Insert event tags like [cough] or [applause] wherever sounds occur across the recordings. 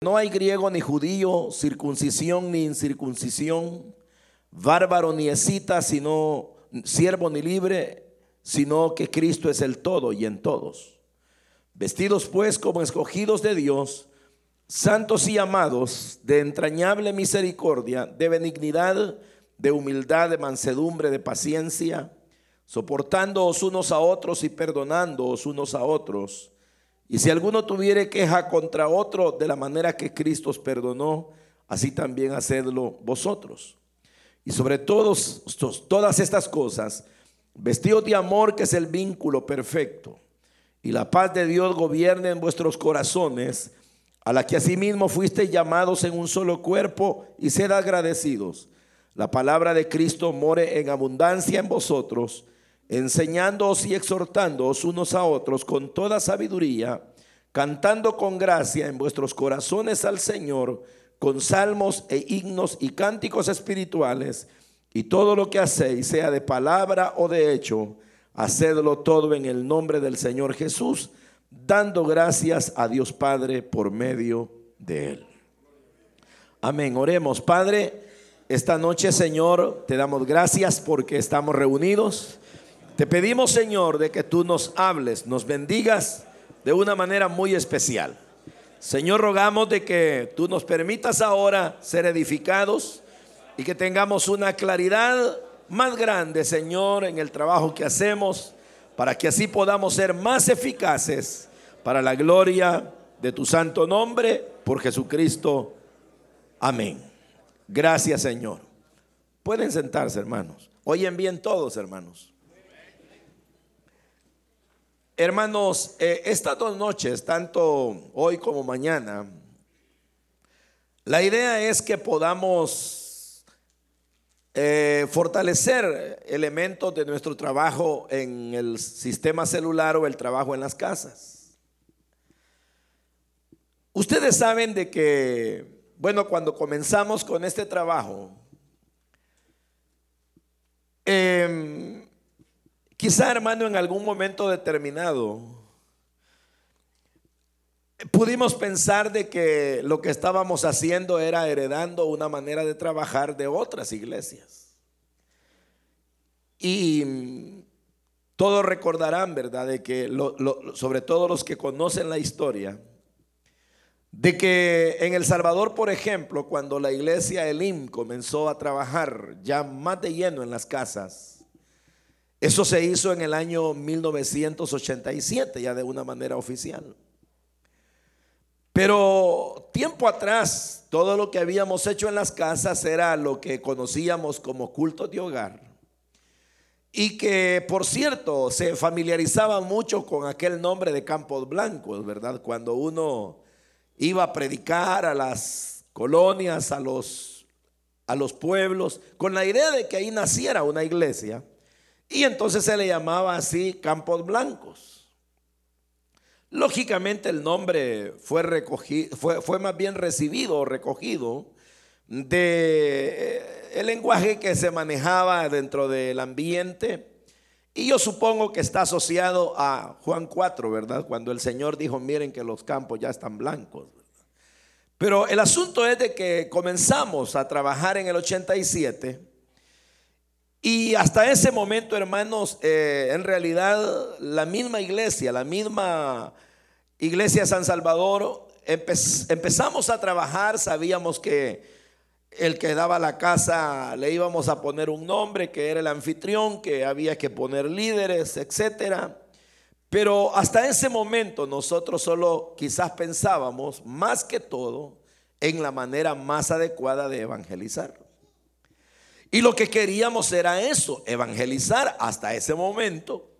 no hay griego ni judío, circuncisión ni incircuncisión, bárbaro ni escita, sino siervo ni libre, sino que Cristo es el todo y en todos. Vestidos pues como escogidos de Dios, santos y amados, de entrañable misericordia, de benignidad, de humildad, de mansedumbre, de paciencia, soportándoos unos a otros y perdonándoos unos a otros. Y si alguno tuviere queja contra otro de la manera que Cristo os perdonó, así también hacedlo vosotros. Y sobre todos, todas estas cosas, vestidos de amor que es el vínculo perfecto. Y la paz de Dios gobierne en vuestros corazones, a la que asimismo fuisteis llamados en un solo cuerpo, y sed agradecidos. La palabra de Cristo more en abundancia en vosotros enseñándoos y exhortándoos unos a otros con toda sabiduría, cantando con gracia en vuestros corazones al Señor, con salmos e himnos y cánticos espirituales, y todo lo que hacéis, sea de palabra o de hecho, hacedlo todo en el nombre del Señor Jesús, dando gracias a Dios Padre por medio de Él. Amén. Oremos, Padre. Esta noche, Señor, te damos gracias porque estamos reunidos te pedimos, Señor, de que tú nos hables, nos bendigas de una manera muy especial. Señor, rogamos de que tú nos permitas ahora ser edificados y que tengamos una claridad más grande, Señor, en el trabajo que hacemos, para que así podamos ser más eficaces para la gloria de tu santo nombre, por Jesucristo. Amén. Gracias, Señor. Pueden sentarse, hermanos. Oyen bien todos, hermanos. Hermanos, eh, estas dos noches, tanto hoy como mañana, la idea es que podamos eh, fortalecer elementos de nuestro trabajo en el sistema celular o el trabajo en las casas. Ustedes saben de que, bueno, cuando comenzamos con este trabajo, eh, Quizá, hermano, en algún momento determinado, pudimos pensar de que lo que estábamos haciendo era heredando una manera de trabajar de otras iglesias. Y todos recordarán, ¿verdad? De que, sobre todo los que conocen la historia, de que en El Salvador, por ejemplo, cuando la iglesia Elim comenzó a trabajar ya más de lleno en las casas, eso se hizo en el año 1987, ya de una manera oficial. Pero tiempo atrás, todo lo que habíamos hecho en las casas era lo que conocíamos como culto de hogar. Y que, por cierto, se familiarizaba mucho con aquel nombre de Campos Blancos, ¿verdad? Cuando uno iba a predicar a las colonias, a los, a los pueblos, con la idea de que ahí naciera una iglesia. Y entonces se le llamaba así Campos Blancos. Lógicamente el nombre fue, recogido, fue, más bien recibido o recogido de eh, el lenguaje que se manejaba dentro del ambiente. Y yo supongo que está asociado a Juan 4, ¿verdad? Cuando el Señor dijo, miren que los campos ya están blancos. Pero el asunto es de que comenzamos a trabajar en el 87 y hasta ese momento, hermanos, eh, en realidad la misma iglesia, la misma iglesia de San Salvador, empezamos a trabajar, sabíamos que el que daba la casa le íbamos a poner un nombre, que era el anfitrión, que había que poner líderes, etcétera. Pero hasta ese momento nosotros solo quizás pensábamos más que todo en la manera más adecuada de evangelizar. Y lo que queríamos era eso, evangelizar hasta ese momento.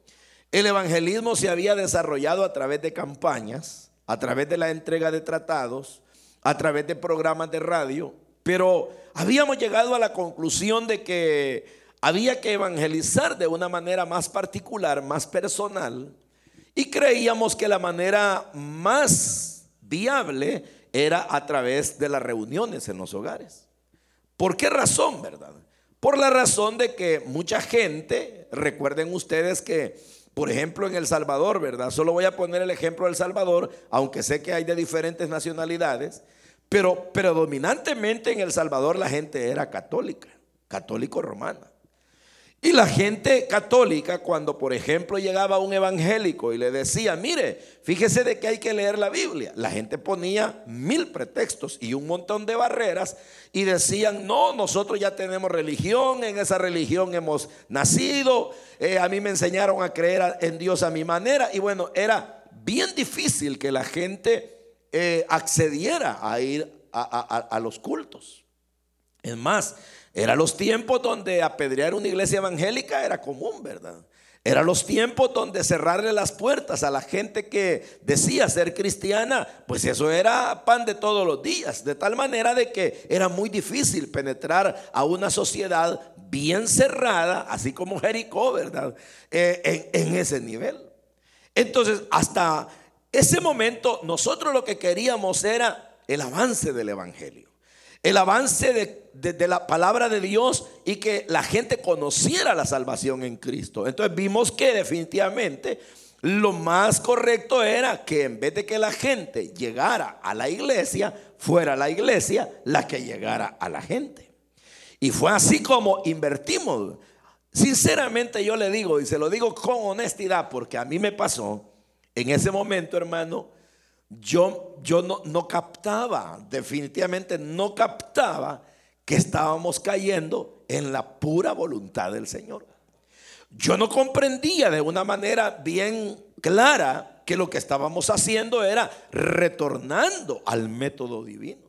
El evangelismo se había desarrollado a través de campañas, a través de la entrega de tratados, a través de programas de radio, pero habíamos llegado a la conclusión de que había que evangelizar de una manera más particular, más personal, y creíamos que la manera más viable era a través de las reuniones en los hogares. ¿Por qué razón, verdad? Por la razón de que mucha gente, recuerden ustedes que, por ejemplo, en El Salvador, ¿verdad? Solo voy a poner el ejemplo de El Salvador, aunque sé que hay de diferentes nacionalidades. Pero predominantemente en El Salvador la gente era católica, católico romana. Y la gente católica, cuando por ejemplo llegaba un evangélico y le decía, mire, fíjese de que hay que leer la Biblia, la gente ponía mil pretextos y un montón de barreras y decían, no, nosotros ya tenemos religión, en esa religión hemos nacido, eh, a mí me enseñaron a creer en Dios a mi manera y bueno, era bien difícil que la gente eh, accediera a ir a los cultos. Es más, eran los tiempos donde apedrear una iglesia evangélica era común, ¿verdad? Eran los tiempos donde cerrarle las puertas a la gente que decía ser cristiana, pues eso era pan de todos los días, de tal manera de que era muy difícil penetrar a una sociedad bien cerrada, así como Jericó, ¿verdad? Eh, en, en ese nivel. Entonces, hasta ese momento, nosotros lo que queríamos era el avance del Evangelio el avance de, la palabra de Dios y que la gente conociera la salvación en Cristo. Entonces vimos que definitivamente lo más correcto era que en vez de que la gente llegara a la iglesia, fuera la iglesia la que llegara a la gente. Y fue así como invertimos. Sinceramente yo le digo, y se lo digo con honestidad, porque a mí me pasó en ese momento, hermano, yo, yo no, no captaba, definitivamente no captaba que estábamos cayendo en la pura voluntad del Señor. Yo no comprendía de una manera bien clara que lo que estábamos haciendo era retornando al método divino.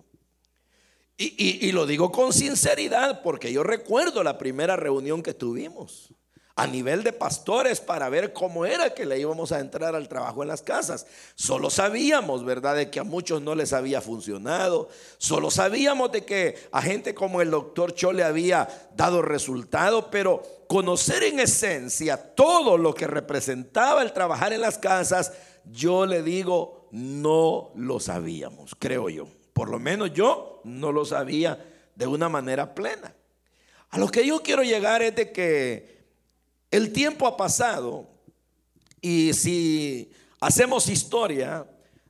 Y, y, lo digo con sinceridad porque yo recuerdo la primera reunión que tuvimos a nivel de pastores para ver cómo era que le íbamos a entrar al trabajo en las casas. Solo sabíamos, ¿verdad?, de que a muchos no les había funcionado. Solo sabíamos de que a gente como el doctor Cho le había dado resultado, pero conocer en esencia todo lo que representaba el trabajar en las casas, yo le digo, no lo sabíamos, creo yo. Por lo menos yo no lo sabía de una manera plena. A lo que yo quiero llegar es de que el tiempo ha pasado y si hacemos historia,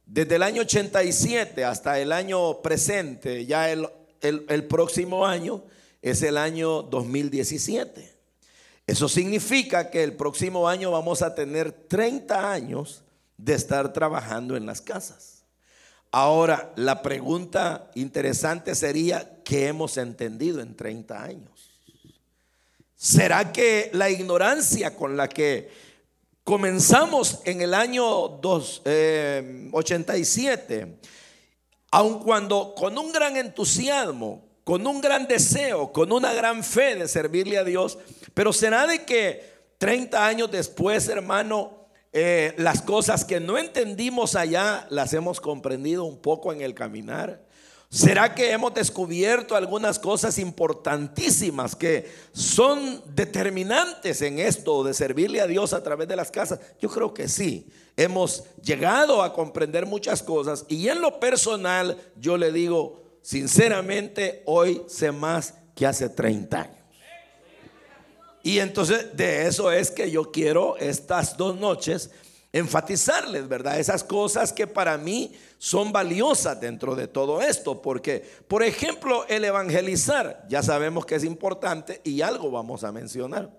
desde el año 87 hasta el año presente, ya el, próximo año es el año 2017. Eso significa que el próximo año vamos a tener 30 años de estar trabajando en las casas. Ahora, la pregunta interesante sería, ¿qué hemos entendido en 30 años? ¿Será que la ignorancia con la que comenzamos en el año 87, eh, aun cuando con un gran entusiasmo, con un gran deseo, con una gran fe de servirle a Dios, pero será de que 30 años después, hermano, eh, las cosas que no entendimos allá las hemos comprendido un poco en el caminar? ¿Será que hemos descubierto algunas cosas importantísimas que son determinantes en esto de servirle a Dios a través de las casas? Yo creo que sí. Hemos llegado a comprender muchas cosas y en lo personal yo le digo, sinceramente, hoy sé más que hace 30 años. Y entonces de eso es que yo quiero estas dos noches enfatizarles, ¿verdad? Esas cosas que para mí son valiosas dentro de todo esto, porque, por ejemplo, el evangelizar, ya sabemos que es importante y algo vamos a mencionar.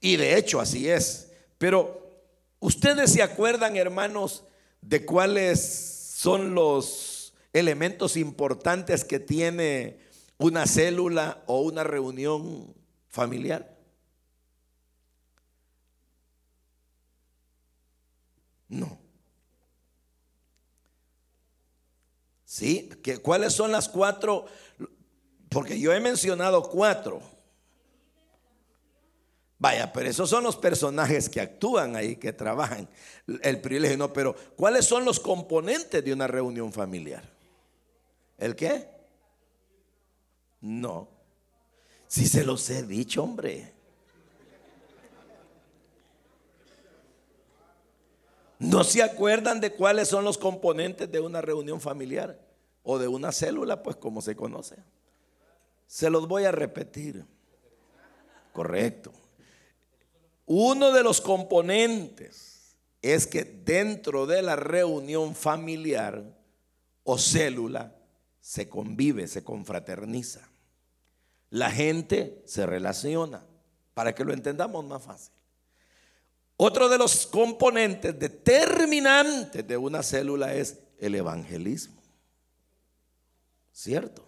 Y de hecho así es. Pero, ¿ustedes se acuerdan, hermanos, de cuáles son los elementos importantes que tiene una célula o una reunión familiar? No. ¿Sí? ¿Cuáles son las cuatro? Porque yo he mencionado cuatro. Vaya, pero esos son los personajes que actúan ahí, que trabajan. El privilegio no, pero ¿cuáles son los componentes de una reunión familiar? ¿El qué? No. Si se los he dicho, hombre. ¿No se acuerdan de cuáles son los componentes de una reunión familiar o de una célula, pues como se conoce? Se los voy a repetir. Correcto. Uno de los componentes es que dentro de la reunión familiar o célula se convive, se confraterniza. La gente se relaciona, para que lo entendamos más fácil. Otro de los componentes determinantes de una célula es el evangelismo. ¿Cierto?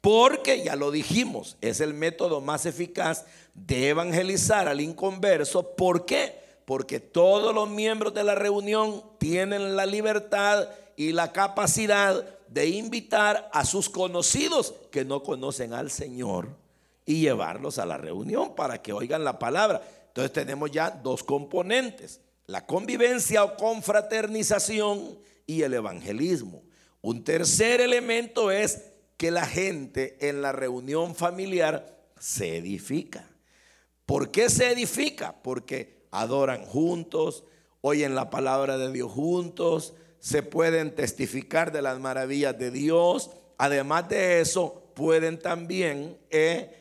Porque ya lo dijimos, es el método más eficaz de evangelizar al inconverso. ¿Por qué? Porque todos los miembros de la reunión tienen la libertad y la capacidad de invitar a sus conocidos que no conocen al Señor y llevarlos a la reunión para que oigan la palabra. Entonces tenemos ya dos componentes, la convivencia o confraternización y el evangelismo. Un tercer elemento es que la gente en la reunión familiar se edifica. ¿Por qué se edifica? Porque adoran juntos, oyen la palabra de Dios juntos, se pueden testificar de las maravillas de Dios. Además de eso, pueden también eh,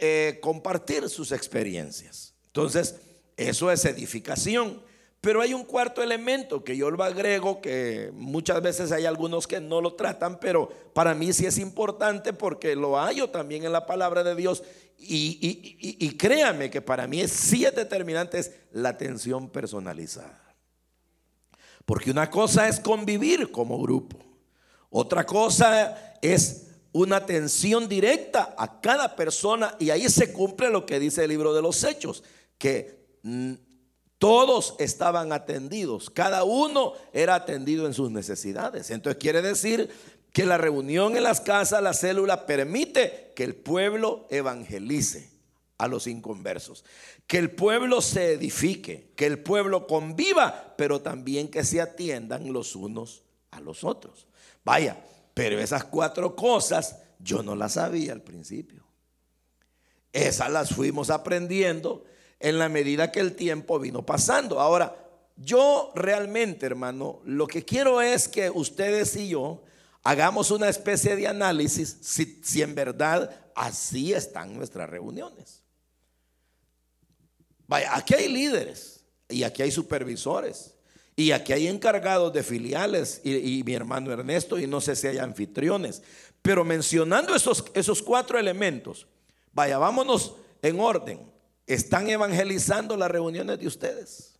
eh, compartir sus experiencias. Entonces, eso es edificación. Pero hay un cuarto elemento que yo lo agrego, que muchas veces hay algunos que no lo tratan, pero para mí sí es importante porque lo hallo también en la palabra de Dios. Y, créame que para mí sí es determinante, es la atención personalizada. Porque una cosa es convivir como grupo, otra cosa es una atención directa a cada persona y ahí se cumple lo que dice el libro de los hechos que todos estaban atendidos, cada uno era atendido en sus necesidades. Entonces quiere decir que la reunión en las casas, la célula, permite que el pueblo evangelice a los inconversos, que el pueblo se edifique, que el pueblo conviva, pero también que se atiendan los unos a los otros. Vaya, pero esas cuatro cosas yo no las sabía al principio. Esas las fuimos aprendiendo en la medida que el tiempo vino pasando. Ahora, yo realmente, hermano, lo que quiero es que ustedes y yo hagamos una especie de análisis si, en verdad así están nuestras reuniones. Vaya, aquí hay líderes y aquí hay supervisores y aquí hay encargados de filiales y, mi hermano Ernesto y no sé si hay anfitriones. Pero mencionando esos, esos cuatro elementos, vaya, vámonos en orden están evangelizando las reuniones de ustedes.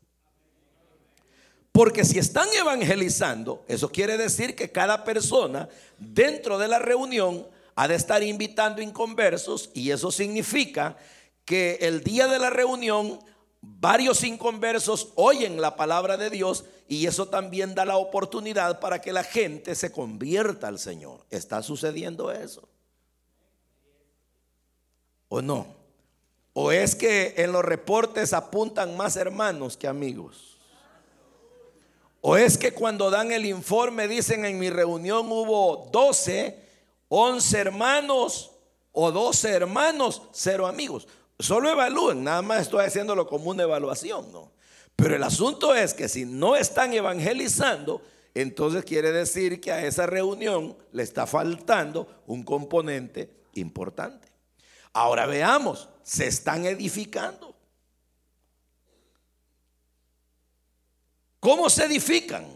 Porque si están evangelizando, eso quiere decir que cada persona dentro de la reunión ha de estar invitando inconversos y eso significa que el día de la reunión varios inconversos oyen la palabra de Dios y eso también da la oportunidad para que la gente se convierta al Señor. ¿Está sucediendo eso? ¿O no? ¿O es que en los reportes apuntan más hermanos que amigos? ¿O es que cuando dan el informe dicen en mi reunión hubo 12, 11 hermanos o 12 hermanos, cero amigos? Solo evalúen, nada más estoy haciéndolo como una evaluación, ¿no? Pero el asunto es que si no están evangelizando, entonces quiere decir que a esa reunión le está faltando un componente importante. Ahora veamos, se están edificando. ¿Cómo se edifican?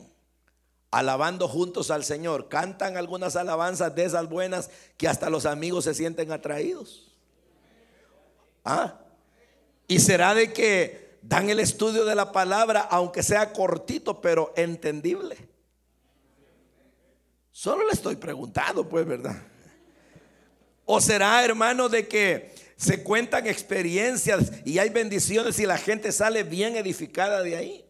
Alabando juntos al Señor. Cantan algunas alabanzas de esas buenas que hasta los amigos se sienten atraídos. ¿Ah? Y será de que dan el estudio de la palabra, aunque sea cortito, pero entendible. Solo le estoy preguntando, pues, ¿verdad? O será, hermano, de que se cuentan experiencias y hay bendiciones y la gente sale bien edificada de ahí.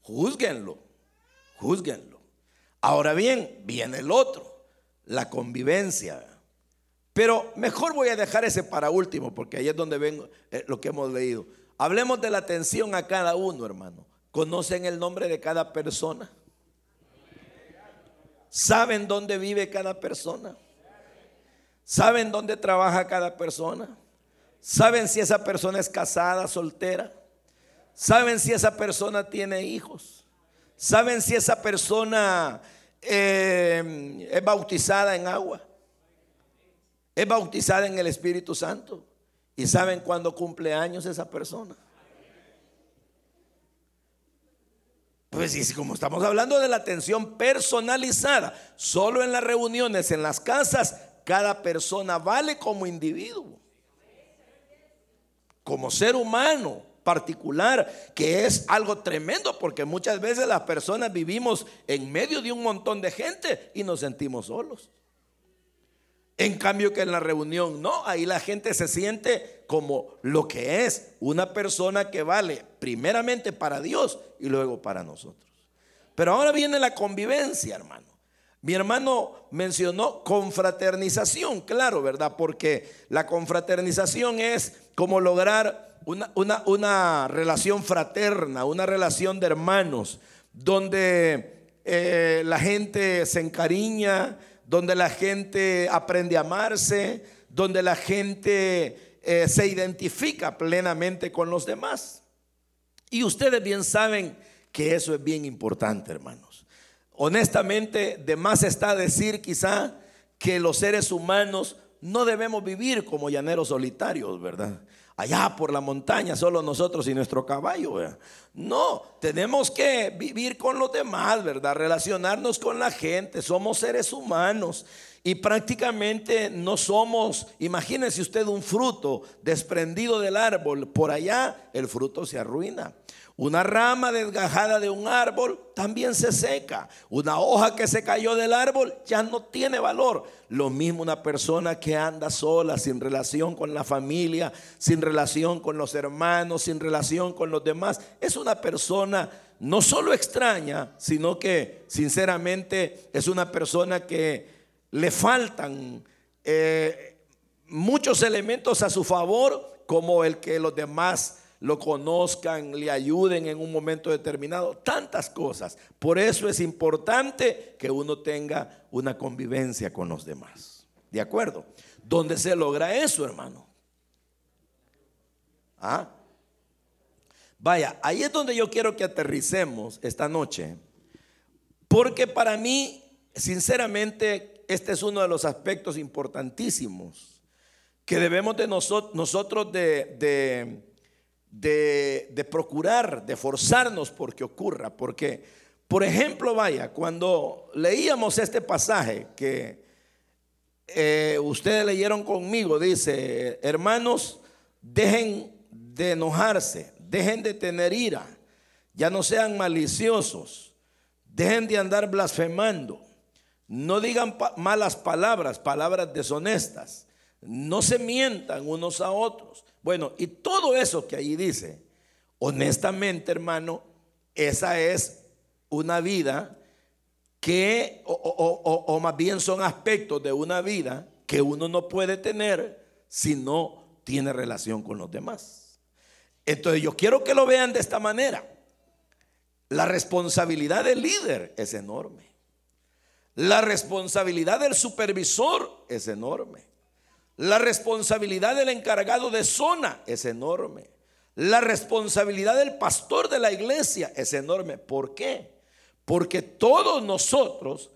Júzguenlo, júzguenlo. Ahora bien, viene el otro, la convivencia. Pero mejor voy a dejar ese para último, porque ahí es donde ven eh, lo que hemos leído. Hablemos de la atención a cada uno, hermano. ¿Conocen el nombre de cada persona? ¿Saben dónde vive cada persona? ¿Saben dónde trabaja cada persona? ¿Saben si esa persona es casada, soltera? ¿Saben si esa persona tiene hijos? ¿Saben si esa persona eh, es bautizada en agua? ¿Es bautizada en el Espíritu Santo? ¿Y saben cuándo cumple años esa persona? Pues y como estamos hablando de la atención personalizada, solo en las reuniones, en las casas, cada persona vale como individuo, como ser humano particular, que es algo tremendo, porque muchas veces las personas vivimos en medio de un montón de gente y nos sentimos solos. En cambio que en la reunión, no, ahí la gente se siente como lo que es, una persona que vale primeramente para Dios y luego para nosotros. Pero ahora viene la convivencia, hermano. Mi hermano mencionó confraternización, claro, ¿verdad? Porque la confraternización es como lograr una, una, relación fraterna, una relación de hermanos, donde eh, la gente se encariña, donde la gente aprende a amarse, donde la gente eh, se identifica plenamente con los demás. Y ustedes bien saben que eso es bien importante, hermanos. Honestamente, de más está decir quizá que los seres humanos no debemos vivir como llaneros solitarios, ¿verdad? allá por la montaña, solo nosotros y nuestro caballo. No, tenemos que vivir con los demás, ¿verdad? Relacionarnos con la gente, somos seres humanos. Y prácticamente no somos, imagínense usted un fruto desprendido del árbol, por allá el fruto se arruina. Una rama desgajada de un árbol también se seca. Una hoja que se cayó del árbol ya no tiene valor. Lo mismo una persona que anda sola, sin relación con la familia, sin relación con los hermanos, sin relación con los demás. Es una persona no solo extraña, sino que sinceramente es una persona que le faltan eh, muchos elementos a su favor, como el que los demás lo conozcan, le ayuden en un momento determinado, tantas cosas. Por eso es importante que uno tenga una convivencia con los demás. ¿De acuerdo? ¿Dónde se logra eso, hermano? ¿Ah? Vaya, ahí es donde yo quiero que aterricemos esta noche, porque para mí, sinceramente, este es uno de los aspectos importantísimos que debemos de nosotros de de, procurar, de forzarnos porque ocurra. Porque, por ejemplo, vaya, cuando leíamos este pasaje que eh, ustedes leyeron conmigo, dice, hermanos, dejen de enojarse, dejen de tener ira, ya no sean maliciosos, dejen de andar blasfemando, no digan malas palabras, palabras deshonestas, no se mientan unos a otros bueno, y todo eso que ahí dice, honestamente, hermano, esa es una vida que, o, más bien son aspectos de una vida que uno no puede tener si no tiene relación con los demás. Entonces yo quiero que lo vean de esta manera. La responsabilidad del líder es enorme. La responsabilidad del supervisor es enorme. La responsabilidad del encargado de zona es enorme. La responsabilidad del pastor de la iglesia es enorme. ¿Por qué? Porque todos nosotros,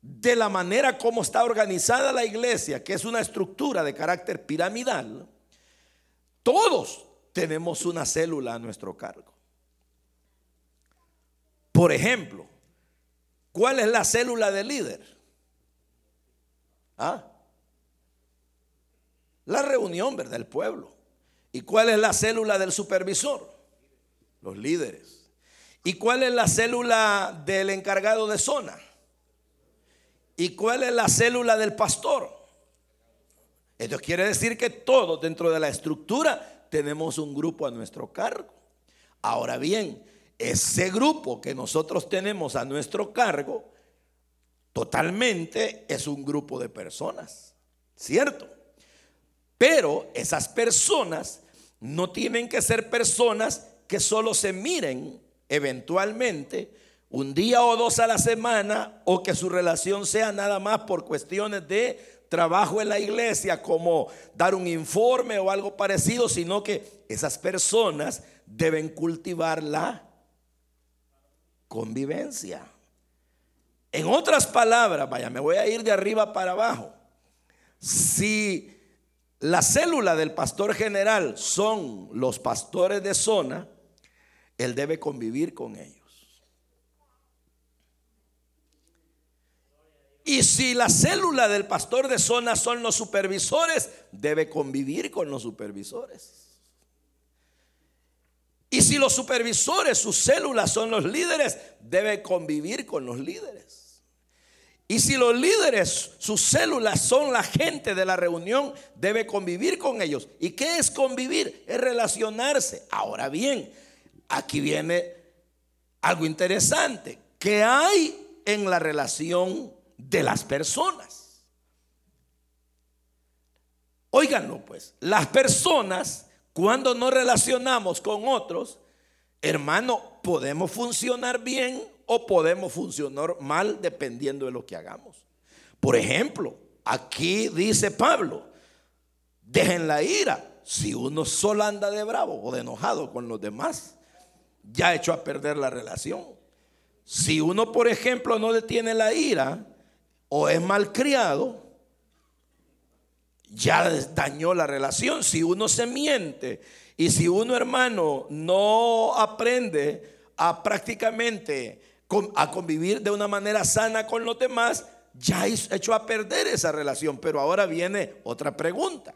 de la manera como está organizada la iglesia, que es una estructura de carácter piramidal, todos tenemos una célula a nuestro cargo. Por ejemplo, ¿cuál es la célula del líder? ¿Ah? La reunión, ¿verdad? El pueblo. ¿Y cuál es la célula del supervisor? Los líderes. ¿Y cuál es la célula del encargado de zona? ¿Y cuál es la célula del pastor? Esto quiere decir que todos dentro de la estructura tenemos un grupo a nuestro cargo. Ahora bien, ese grupo que nosotros tenemos a nuestro cargo totalmente es un grupo de personas, ¿cierto? Pero esas personas no tienen que ser personas que solo se miren eventualmente un día o dos a la semana o que su relación sea nada más por cuestiones de trabajo en la iglesia como dar un informe o algo parecido, sino que esas personas deben cultivar la convivencia. En otras palabras, vaya, me voy a ir de arriba para abajo. Si la célula del pastor general son los pastores de zona, él debe convivir con ellos. Y si la célula del pastor de zona son los supervisores, debe convivir con los supervisores. Y si los supervisores, sus células son los líderes, debe convivir con los líderes. Y si los líderes, sus células son la gente de la reunión, debe convivir con ellos. ¿Y qué es convivir? Es relacionarse. Ahora bien, aquí viene algo interesante. ¿Qué hay en la relación de las personas? Óiganlo pues, las personas cuando nos relacionamos con otros, hermano, podemos funcionar bien o podemos funcionar mal dependiendo de lo que hagamos. Por ejemplo, aquí dice Pablo, dejen la ira. Si uno solo anda de bravo o de enojado con los demás, ya hecho a perder la relación. Si uno, por ejemplo, no detiene la ira o es malcriado, ya dañó la relación. Si uno se miente y si uno hermano no aprende a prácticamente a convivir de una manera sana con los demás, ya hecho a perder esa relación. Pero ahora viene otra pregunta.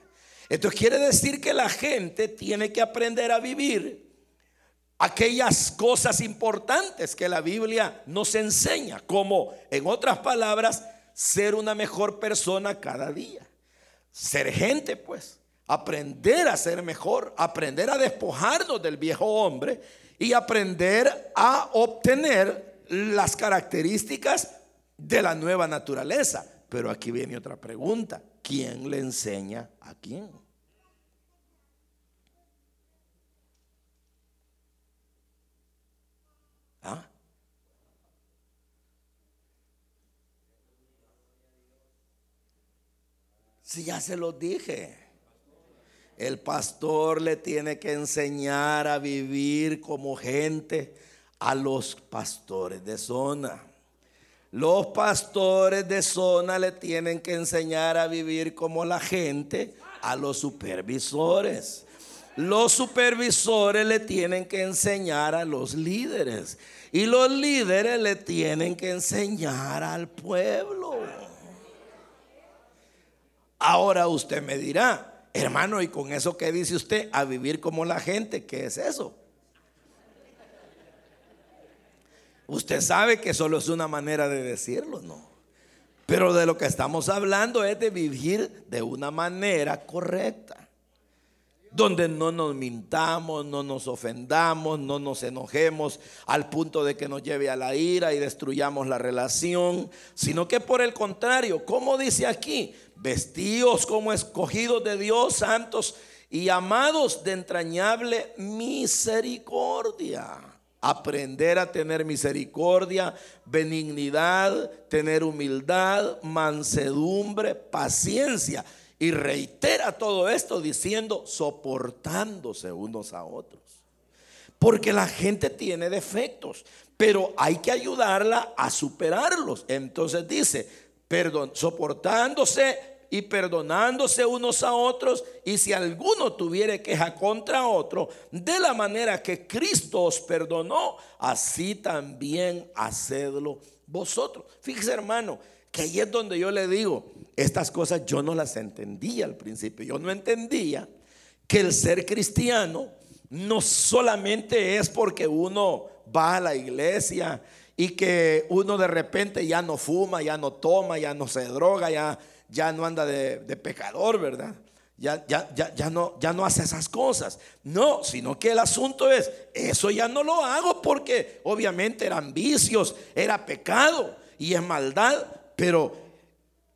Esto quiere decir que la gente tiene que aprender a vivir aquellas cosas importantes que la Biblia nos enseña, como en otras palabras, ser una mejor persona cada día ser gente, pues, aprender a ser mejor, aprender a despojarnos del viejo hombre y aprender a obtener las características de la nueva naturaleza. Pero aquí viene otra pregunta. ¿Quién le enseña a quién? ¿Ah? Si ya se lo dije. El pastor le tiene que enseñar a vivir como gente a los pastores de zona. Los pastores de zona le tienen que enseñar a vivir como la gente a los supervisores. Los supervisores le tienen que enseñar a los líderes. Y los líderes le tienen que enseñar al pueblo. Ahora usted me dirá, hermano, y con eso que dice usted, a vivir como la gente, ¿qué es eso? Usted sabe que solo es una manera de decirlo, ¿no? Pero de lo que estamos hablando es de vivir de una manera correcta donde no nos mintamos, no nos ofendamos, no nos enojemos al punto de que nos lleve a la ira y destruyamos la relación, sino que por el contrario, como dice aquí, vestidos como escogidos de Dios, santos y amados de entrañable misericordia. Aprender a tener misericordia, benignidad, tener humildad, mansedumbre, paciencia y reitera todo esto diciendo, soportándose unos a otros. Porque la gente tiene defectos, pero hay que ayudarla a superarlos. Entonces dice, perdón, soportándose y perdonándose unos a otros, y si alguno tuviere queja contra otro, de la manera que Cristo os perdonó, así también hacedlo vosotros. Fíjese hermano, que ahí es donde yo le digo, estas cosas yo no las entendía al principio. Yo no entendía que el ser cristiano no solamente es porque uno va a la iglesia y que uno de repente ya no fuma, ya no toma, ya no se droga, ya, ya no anda de, pecador, ¿verdad? Ya, ya, ya, ya, no, ya no hace esas cosas. No, sino que el asunto es, eso ya no lo hago porque obviamente eran vicios, era pecado y es maldad, pero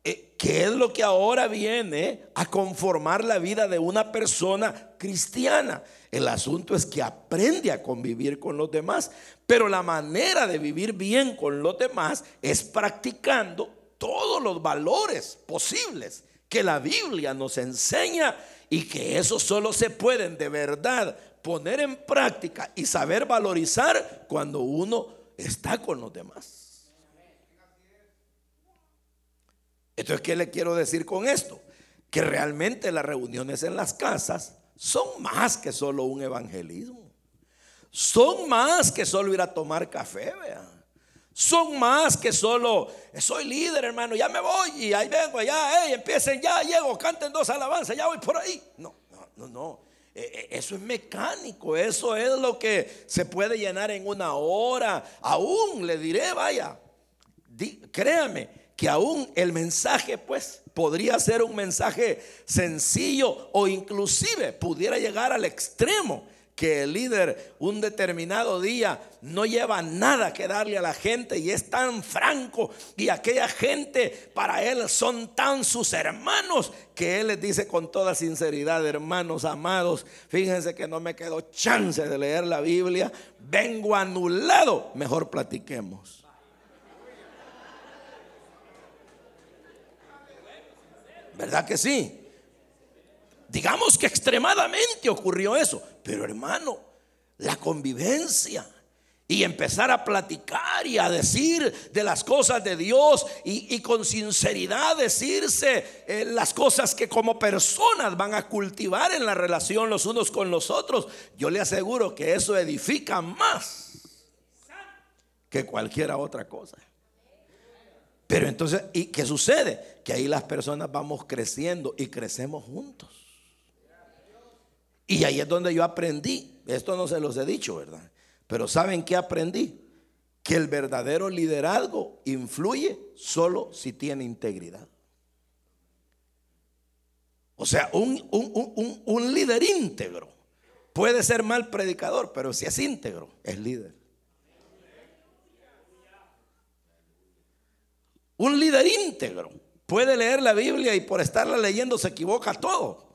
eh, ¿qué es lo que ahora viene a conformar la vida de una persona cristiana? El asunto es que aprende a convivir con los demás, pero la manera de vivir bien con los demás es practicando todos los valores posibles que la Biblia nos enseña y que eso solo se pueden de verdad poner en práctica y saber valorizar cuando uno está con los demás. Entonces, ¿qué le quiero decir con esto? Que realmente las reuniones en las casas son más que solo un evangelismo. Son más que solo ir a tomar café, vean. Son más que solo, soy líder, hermano, ya me voy y ahí vengo, ya, hey, empiecen, ya llego, canten dos alabanzas, ya voy por ahí. No, no, no, no. Eh, eh, eso es mecánico, eso es lo que se puede llenar en una hora. Aún le diré, vaya, créame que aún el mensaje, pues, podría ser un mensaje sencillo o inclusive pudiera llegar al extremo que el líder un determinado día no lleva nada que darle a la gente y es tan franco y aquella gente para él son tan sus hermanos que él les dice con toda sinceridad, hermanos amados, fíjense que no me quedó chance de leer la Biblia, vengo anulado, mejor platiquemos. ¿Verdad que sí? Que extremadamente ocurrió eso, pero hermano, la convivencia y empezar a platicar y a decir de las cosas de Dios y, con sinceridad decirse eh, las cosas que como personas van a cultivar en la relación los unos con los otros, yo le aseguro que eso edifica más que cualquier otra cosa. Pero entonces, ¿y qué sucede? Que ahí las personas vamos creciendo y crecemos juntos. Y ahí es donde yo aprendí, esto no se los he dicho, ¿verdad? Pero ¿saben qué aprendí? Que el verdadero liderazgo influye solo si tiene integridad. O sea, un, un, líder íntegro puede ser mal predicador, pero si es íntegro, es líder. Un líder íntegro puede leer la Biblia y por estarla leyendo se equivoca todo.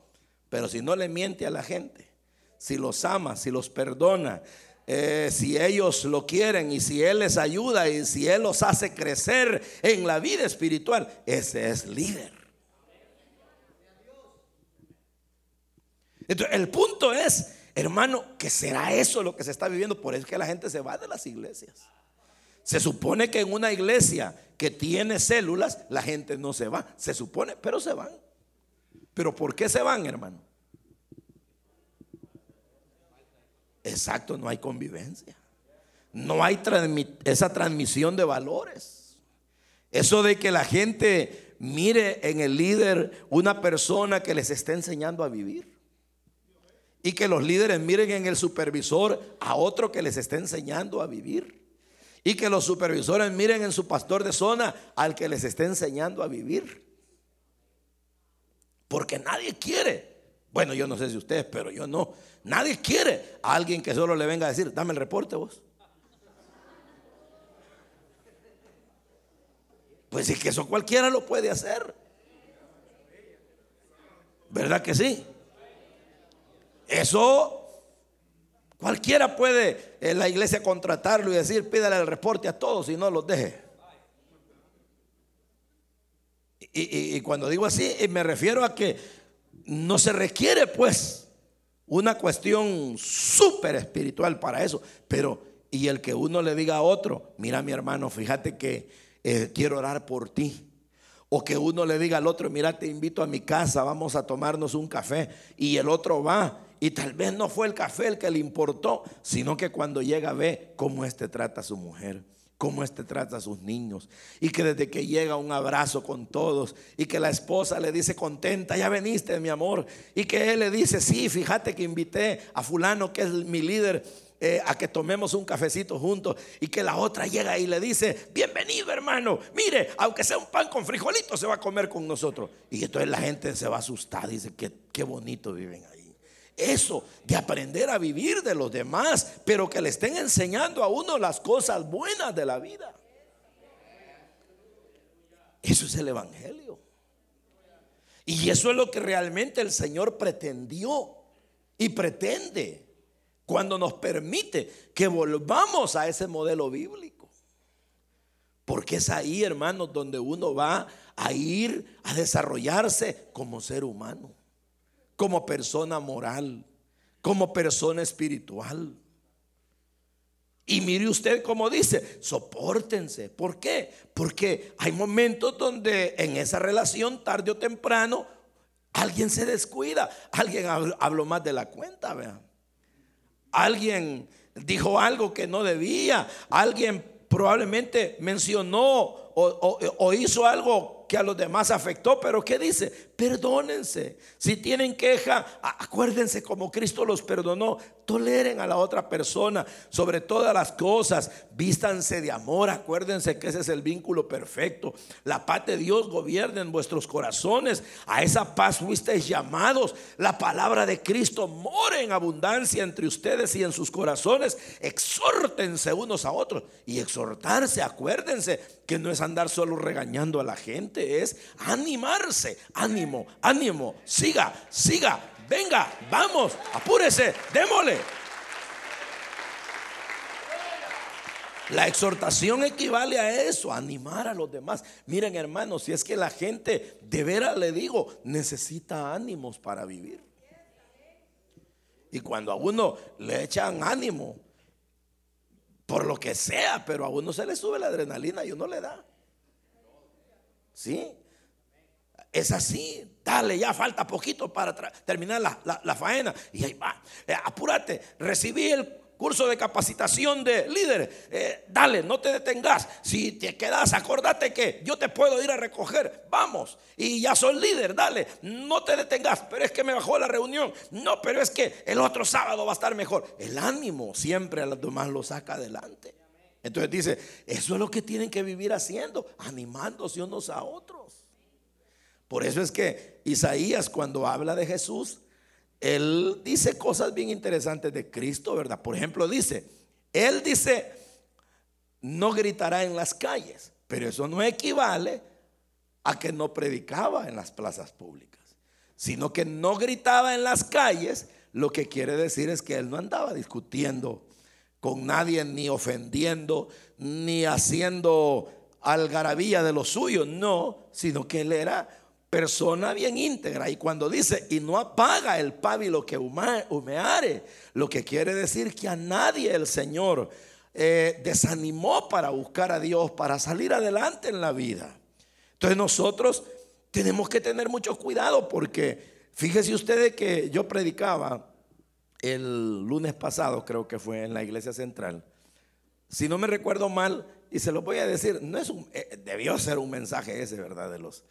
Pero si no le miente a la gente, si los ama, si los perdona, eh, si ellos lo quieren y si Él les ayuda y si Él los hace crecer en la vida espiritual, ese es líder. Entonces, el punto es, hermano, que será eso lo que se está viviendo. Por eso es que la gente se va de las iglesias. Se supone que en una iglesia que tiene células, la gente no se va. Se supone, pero se van. Pero ¿por qué se van, hermano? Exacto, no hay convivencia. No hay esa transmisión de valores. Eso de que la gente mire en el líder una persona que les está enseñando a vivir. Y que los líderes miren en el supervisor a otro que les está enseñando a vivir. Y que los supervisores miren en su pastor de zona al que les está enseñando a vivir. Porque nadie quiere. Bueno, yo no sé si ustedes, pero yo no. Nadie quiere a alguien que solo le venga a decir, dame el reporte vos. Pues es que eso cualquiera lo puede hacer. ¿Verdad que sí? Eso cualquiera puede en la iglesia contratarlo y decir, pídale el reporte a todos y no los deje. Y, cuando digo así, me refiero a que no se requiere pues una cuestión súper espiritual para eso, pero y el que uno le diga a otro, mira mi hermano, fíjate que eh, quiero orar por ti. O que uno le diga al otro, mira, te invito a mi casa, vamos a tomarnos un café. Y el otro va. Y tal vez no fue el café el que le importó, sino que cuando llega ve cómo este trata a su mujer cómo este trata a sus niños. Y que desde que llega un abrazo con todos. Y que la esposa le dice contenta, ya veniste mi amor. Y que él le dice, sí, fíjate que invité a fulano que es mi líder. Eh, a que tomemos un cafecito juntos y que la otra llega y le dice, bienvenido hermano, mire, aunque sea un pan con frijolitos se va a comer con nosotros. Y entonces la gente se va a asustar, dice, qué, qué bonito viven ahí eso, de aprender a vivir de los demás, pero que le estén enseñando a uno las cosas buenas de la vida. Eso es el Evangelio. Y eso es lo que realmente el Señor pretendió y pretende cuando nos permite que volvamos a ese modelo bíblico. Porque es ahí, hermanos, donde uno va a ir a desarrollarse como ser humano como persona moral, como persona espiritual. Y mire usted cómo dice, soportense. ¿Por qué? Porque hay momentos donde en esa relación, tarde o temprano, alguien se descuida, alguien habló más de la cuenta, vean. Alguien dijo algo que no debía, alguien probablemente mencionó o, o hizo algo que a los demás afectó, pero ¿qué dice? Perdónense. Si tienen queja, acuérdense como Cristo los perdonó. Toleren a la otra persona sobre todas las cosas. Vístanse de amor. Acuérdense que ese es el vínculo perfecto. La paz de Dios gobierna en vuestros corazones. A esa paz fuisteis llamados. La palabra de Cristo mora en abundancia entre ustedes y en sus corazones. Exhórtense unos a otros. Y exhortarse, acuérdense que no es andar solo regañando a la gente es animarse. Ánimo, siga, siga, venga, vamos, apúrese, démole. La exhortación equivale a eso, animar a los demás. Miren hermanos, si es que la gente, de veras le digo, necesita ánimos para vivir. Y cuando a uno le echan ánimo, por lo que sea, pero a uno se le sube la adrenalina y uno le da. ¿Sí? Es así. Dale, ya falta poquito para terminar la, faena. Y ahí va. Eh, apúrate. Recibí el curso de capacitación de líderes. Eh, dale, no te detengas. Si te quedas, acordate que yo te puedo ir a recoger. Vamos. Y ya soy líder, dale. No te detengas. Pero es que me bajó la reunión. No, pero es que el otro sábado va a estar mejor. El ánimo siempre a los demás lo saca adelante. Entonces dice, eso es lo que tienen que vivir haciendo, animándose unos a otros. Por eso es que Isaías cuando habla de Jesús, él dice cosas bien interesantes de Cristo, ¿verdad? Por ejemplo, dice, él dice, no gritará en las calles, pero eso no equivale a que no predicaba en las plazas públicas, sino que no gritaba en las calles, lo que quiere decir es que él no andaba discutiendo con nadie, ni ofendiendo, ni haciendo algarabía de lo suyo, no, sino que él era persona bien íntegra. Y cuando dice, y no apaga el pábilo que humeare, lo que quiere decir que a nadie el Señor eh, desanimó para buscar a Dios, para salir adelante en la vida. Entonces nosotros tenemos que tener mucho cuidado porque fíjese ustedes que yo predicaba el lunes pasado, creo que fue en la iglesia central. Si no me recuerdo mal, y se lo voy a decir, no es un, eh, debió ser un mensaje ese, ¿verdad? De los,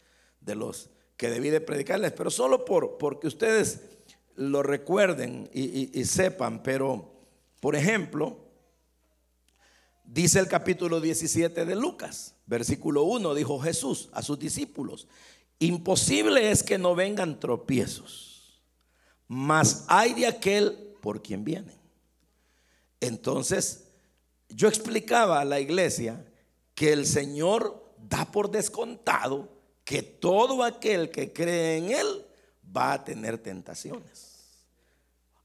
de los que debí de predicarles, pero solo por porque ustedes lo recuerden y, y sepan. Pero, por ejemplo, dice el capítulo 17 de Lucas, versículo 1, dijo Jesús a sus discípulos, imposible es que no vengan tropiezos mas hay de aquel por quien vienen. Entonces, yo explicaba a la iglesia que el Señor da por descontado que todo aquel que cree en Él va a tener tentaciones.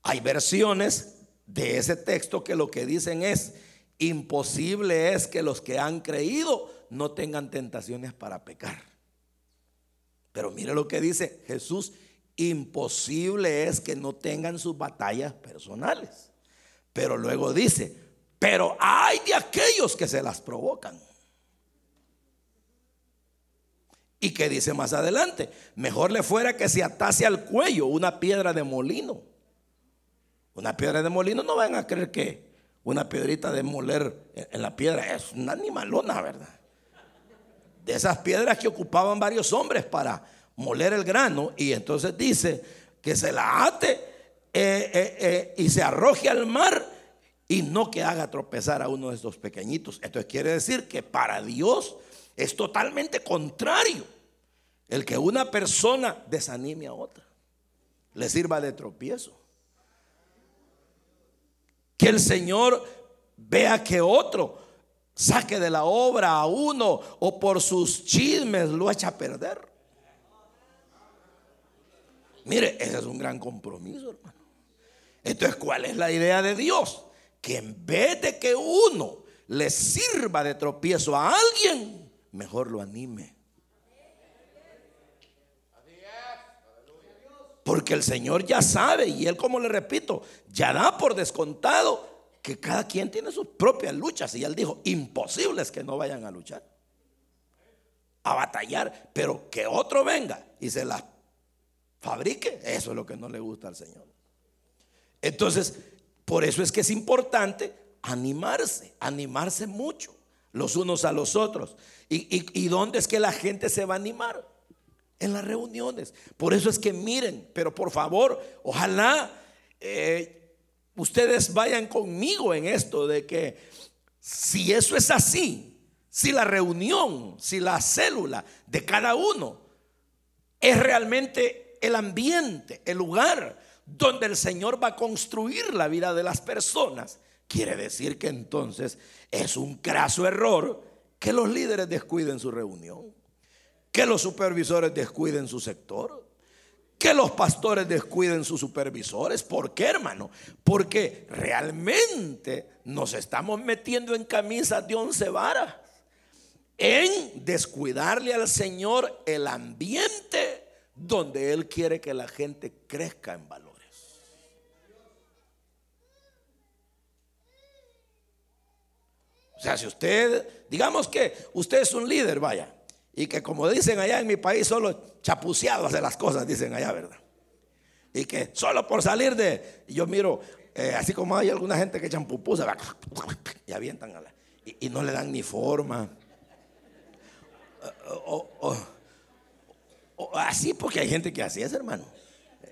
Hay versiones de ese texto que lo que dicen es, imposible es que los que han creído no tengan tentaciones para pecar. Pero mire lo que dice Jesús imposible es que no tengan sus batallas personales. Pero luego dice, pero hay de aquellos que se las provocan. Y que dice más adelante, mejor le fuera que se atase al cuello una piedra de molino. Una piedra de molino no van a creer que una piedrita de moler en la piedra es una animalona, ¿verdad? De esas piedras que ocupaban varios hombres para moler el grano y entonces dice que se la ate eh, eh, eh, y se arroje al mar y no que haga tropezar a uno de estos pequeñitos. Entonces quiere decir que para Dios es totalmente contrario el que una persona desanime a otra, le sirva de tropiezo. Que el Señor vea que otro saque de la obra a uno o por sus chismes lo echa a perder. Mire, ese es un gran compromiso, hermano. Entonces, ¿cuál es la idea de Dios? Que en vez de que uno le sirva de tropiezo a alguien, mejor lo anime. Porque el Señor ya sabe, y Él, como le repito, ya da por descontado que cada quien tiene sus propias luchas. Y Él dijo, imposible es que no vayan a luchar, a batallar, pero que otro venga y se las fabrique. Eso es lo que no le gusta al Señor. Entonces, por eso es que es importante animarse, animarse mucho, los unos a los otros. ¿Y, dónde es que la gente se va a animar? En las reuniones. Por eso es que miren, pero por favor, ojalá eh, ustedes vayan conmigo en esto de que si eso es así, si la reunión, si la célula de cada uno es realmente el ambiente, el lugar donde el Señor va a construir la vida de las personas, quiere decir que entonces es un craso error que los líderes descuiden su reunión, que los supervisores descuiden su sector, que los pastores descuiden sus supervisores. ¿Por qué, hermano? Porque realmente nos estamos metiendo en camisas de once varas en descuidarle al Señor el ambiente donde Él quiere que la gente crezca en valores. O sea, si usted, digamos que usted es un líder, vaya, y que como dicen allá en mi país, solo chapuceado hace las cosas, dicen allá, ¿verdad? Y que solo por salir de, yo miro, eh, así como hay alguna gente que echan pupusa y avientan a la, y, no le dan ni forma. O, así porque hay gente que así es, hermano.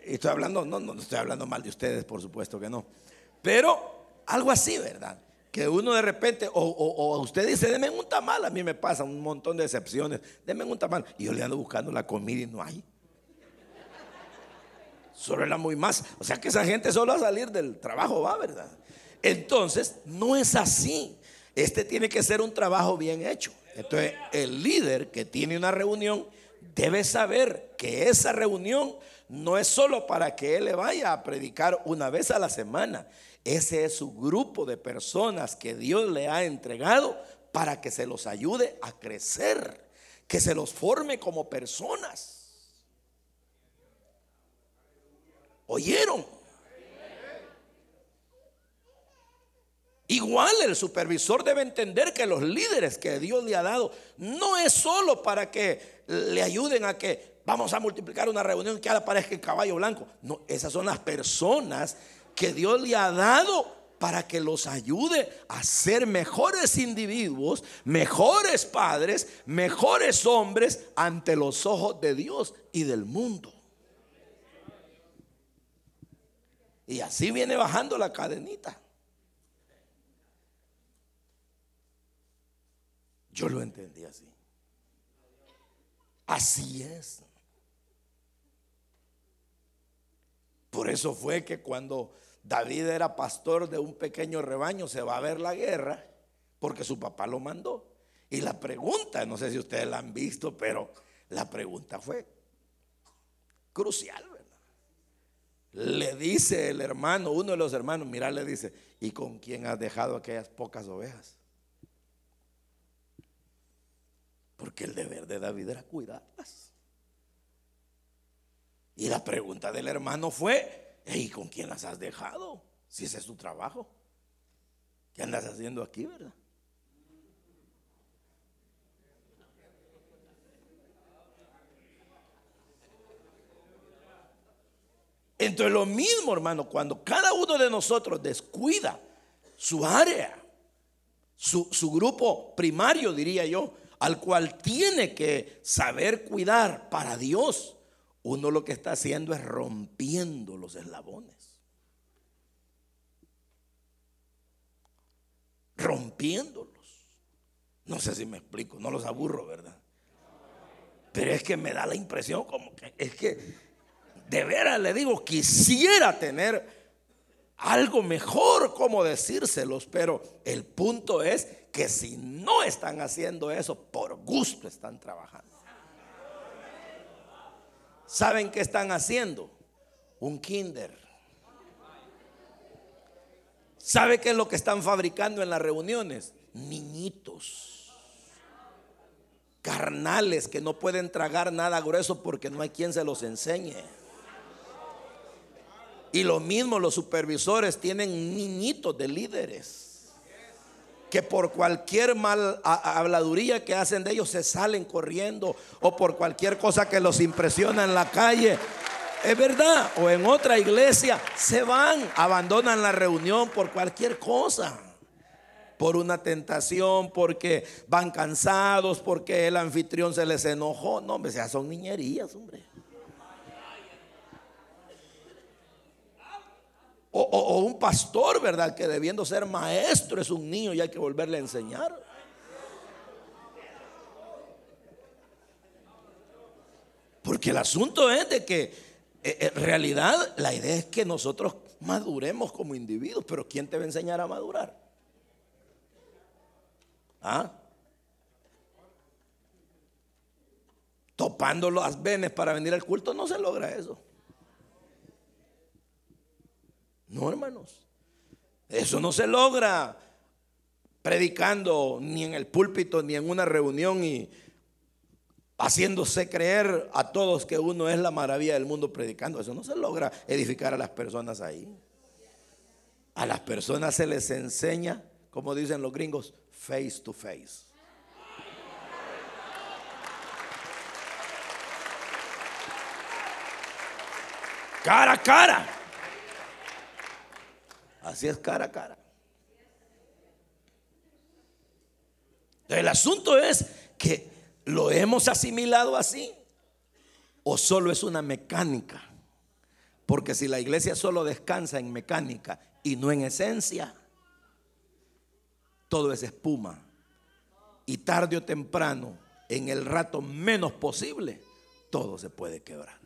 Y estoy hablando, no, no estoy hablando mal de ustedes, por supuesto que no. Pero algo así, ¿verdad? Que uno de repente, o, usted dice, denme un tamal, a mí me pasa un montón de excepciones, denme un tamal, y yo le ando buscando la comida y no hay. Solo era muy más. O sea que esa gente solo a salir del trabajo va, ¿verdad? Entonces, no es así. Este tiene que ser un trabajo bien hecho. Entonces, el líder que tiene una reunión debe saber que esa reunión no es solo para que él le vaya a predicar una vez a la semana. Ese es su grupo de personas que Dios le ha entregado para que se los ayude a crecer, que se los forme como personas. ¿Oyeron? Igual el supervisor debe entender que los líderes que Dios le ha dado no es solo para que le ayuden a que vamos a multiplicar una reunión que ahora parezca el caballo blanco. No, esas son las personas que Dios le ha dado para que los ayude a ser mejores individuos, mejores padres, mejores hombres ante los ojos de Dios y del mundo. Y así viene bajando la cadenita. Yo lo entendí así. Así es. Por eso fue que cuando David era pastor de un pequeño rebaño, se va a ver la guerra porque su papá lo mandó. Y la pregunta, no sé si ustedes la han visto, pero la pregunta fue crucial, ¿verdad? Le dice el hermano, uno de los hermanos, mira, le dice, ¿y con quién has dejado aquellas pocas ovejas? Porque el deber de David era cuidarlas. Y la pregunta del hermano fue, ¿y con quién las has dejado? Si ese es tu trabajo. ¿Qué andas haciendo aquí, verdad? Entonces lo mismo, hermano, cuando cada uno de nosotros descuida su área, su, su, grupo primario, diría yo, al cual tiene que saber cuidar para Dios, uno lo que está haciendo es rompiendo los eslabones. Rompiéndolos. No sé si me explico, no los aburro, ¿verdad? Pero es que me da la impresión como que es que de veras le digo, quisiera tener algo mejor como decírselos, pero el punto es que si no están haciendo eso, por gusto están trabajando. ¿Saben qué están haciendo? Un kinder. ¿Sabe qué es lo que están fabricando en las reuniones? Niñitos. Carnales que no pueden tragar nada grueso porque no hay quien se los enseñe. Y lo mismo los supervisores tienen niñitos de líderes que por cualquier mal habladuría que hacen de ellos se salen corriendo o por cualquier cosa que los impresiona en la calle. Es verdad, o en otra iglesia se van, abandonan la reunión por cualquier cosa. por una tentación, porque van cansados, porque el anfitrión se les enojó. No, hombre, sea, son niñerías, hombre. O, un pastor, ¿verdad? Que debiendo ser maestro es un niño y hay que volverle a enseñar. Porque el asunto es de que eh, en realidad la idea es que nosotros maduremos como individuos, pero ¿quién te va a enseñar a madurar? ¿Ah? Topando las venes para venir al culto no se logra eso. No, hermanos. Eso no se logra predicando ni en el púlpito ni en una reunión y haciéndose creer a todos que uno es la maravilla del mundo predicando. Eso no se logra edificar a las personas ahí. A las personas se les enseña, como dicen los gringos, face to face. Cara a cara. Así es cara a cara. El asunto es que ¿Lo hemos asimilado así? ¿O solo es una mecánica? Porque si la iglesia solo descansa en mecánica y no en esencia, todo es espuma. Y tarde o temprano, en el rato menos posible, todo se puede quebrar.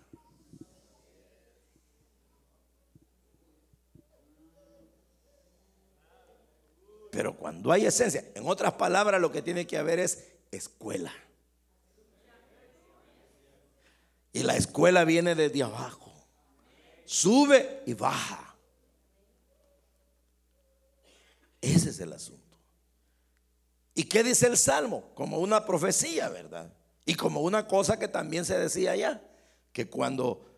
Pero cuando hay esencia, en otras palabras, lo que tiene que haber es escuela. Y la escuela viene desde abajo. Sube y baja. Ese es el asunto. ¿Y qué dice el Salmo? Como una profecía, ¿verdad? Y como una cosa que también se decía allá, que cuando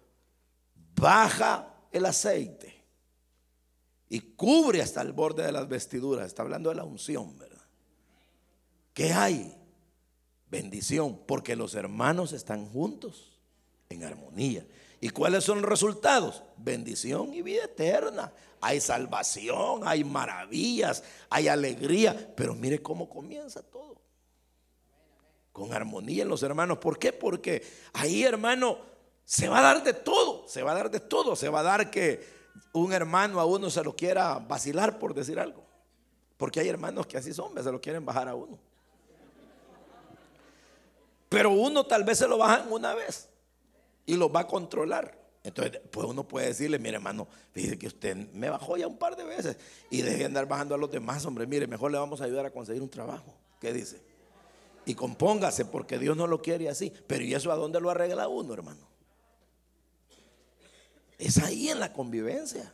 baja el aceite y cubre hasta el borde de las vestiduras, está hablando de la unción, ¿verdad? ¿Qué hay? Bendición, porque los hermanos están juntos en armonía. ¿Y cuáles son los resultados? Bendición y vida eterna. Hay salvación, hay maravillas, hay alegría. Pero mire cómo comienza todo. Con armonía en los hermanos. ¿Por qué? Porque ahí, hermano, se va a dar de todo. Se va a dar de todo. Se va a dar que un hermano a uno se lo quiera vacilar, por decir algo. Porque hay hermanos que así son, se lo quieren bajar a uno. Pero uno tal vez se lo bajan una vez y los va a controlar. Entonces, pues uno puede decirle, mire hermano, fíjese que usted me bajó ya un par de veces y deje de andar bajando a los demás, hombre, mire, mejor le vamos a ayudar a conseguir un trabajo. ¿Qué dice? Y compóngase porque Dios no lo quiere así. Pero ¿y eso a dónde lo arregla uno, hermano? Es ahí en la convivencia.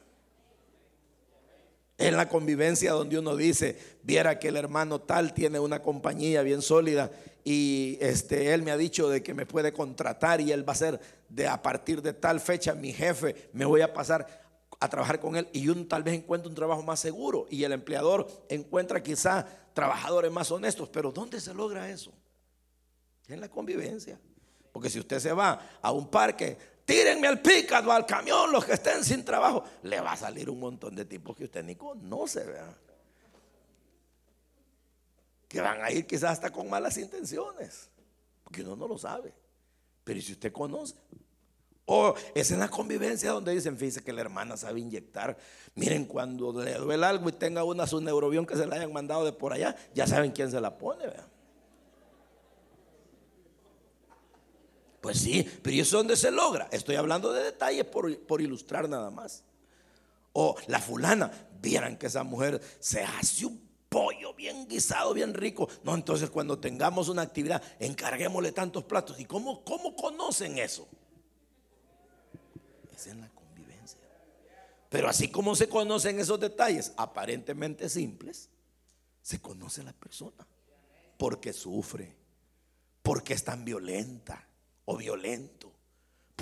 En la convivencia donde uno dice, viera que el hermano tal tiene una compañía bien sólida y este, él me ha dicho de que me puede contratar y él va a ser de a partir de tal fecha mi jefe, me voy a pasar a trabajar con él y uno tal vez encuentre un trabajo más seguro y el empleador encuentra quizá trabajadores más honestos, pero ¿dónde se logra eso? En la convivencia. Porque si usted se va a un parque, tírenme al pícaro, al camión, los que estén sin trabajo, le va a salir un montón de tipos que usted ni conoce, vea que van a ir quizás hasta con malas intenciones, porque uno no lo sabe. Pero si usted conoce, o es en la convivencia donde dicen, fíjese que la hermana sabe inyectar. Miren, cuando le duele algo y tenga una su neurobión que se la hayan mandado de por allá, ya saben quién se la pone. Pues sí, pero ¿y eso dónde se logra? Estoy hablando de detalles por, por ilustrar nada más. O la fulana, vieran que esa mujer se hace un pollo bien guisado, bien rico. No, entonces cuando tengamos una actividad, encarguémosle tantos platos. ¿Y cómo, cómo conocen eso? Es en la convivencia. Pero así como se conocen esos detalles aparentemente simples, se conoce la persona. Porque sufre, porque es tan violenta o violento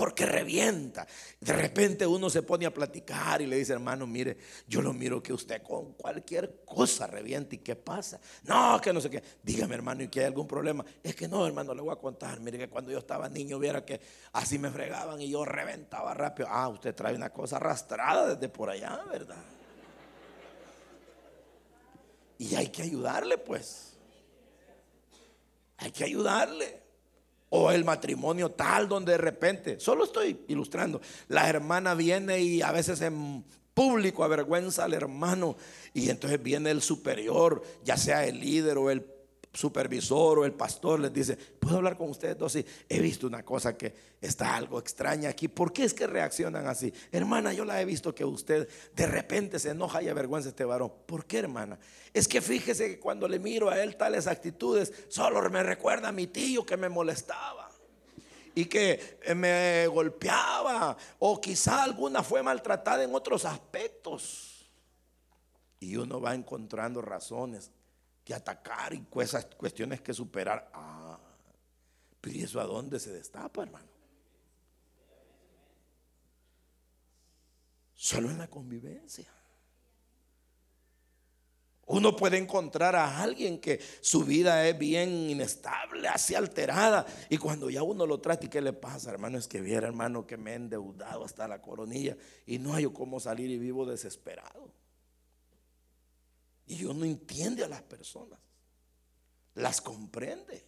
porque revienta. De repente uno se pone a platicar y le dice, hermano, mire, yo lo miro que usted con cualquier cosa revienta y qué pasa. No, que no sé qué. Dígame, hermano, ¿y que hay algún problema? Es que no, hermano, le voy a contar. Mire que cuando yo estaba niño, viera que así me fregaban y yo reventaba rápido. Ah, usted trae una cosa arrastrada desde por allá, ¿verdad? Y hay que ayudarle, pues. Hay que ayudarle. O el matrimonio tal donde de repente, solo estoy ilustrando, la hermana viene y a veces en público avergüenza al hermano y entonces viene el superior, ya sea el líder o el supervisor o el pastor les dice, ¿puedo hablar con ustedes dos? Sí, he visto una cosa que está algo extraña aquí. ¿Por qué es que reaccionan así? Hermana, yo la he visto que usted de repente se enoja y avergüenza a este varón. ¿Por qué, hermana? Es que fíjese que cuando le miro a él tales actitudes, solo me recuerda a mi tío que me molestaba y que me golpeaba o quizá alguna fue maltratada en otros aspectos. Y uno va encontrando razones que atacar y cuestiones que superar. Ah, pero ¿y eso a dónde se destapa, hermano? Solo en la convivencia. Uno puede encontrar a alguien que su vida es bien inestable, así alterada. Y cuando ya uno lo trata, ¿y qué le pasa, hermano? Es que viera, hermano, que me he endeudado hasta la coronilla y no hay cómo salir y vivo desesperado. Y uno entiende a las personas, las comprende.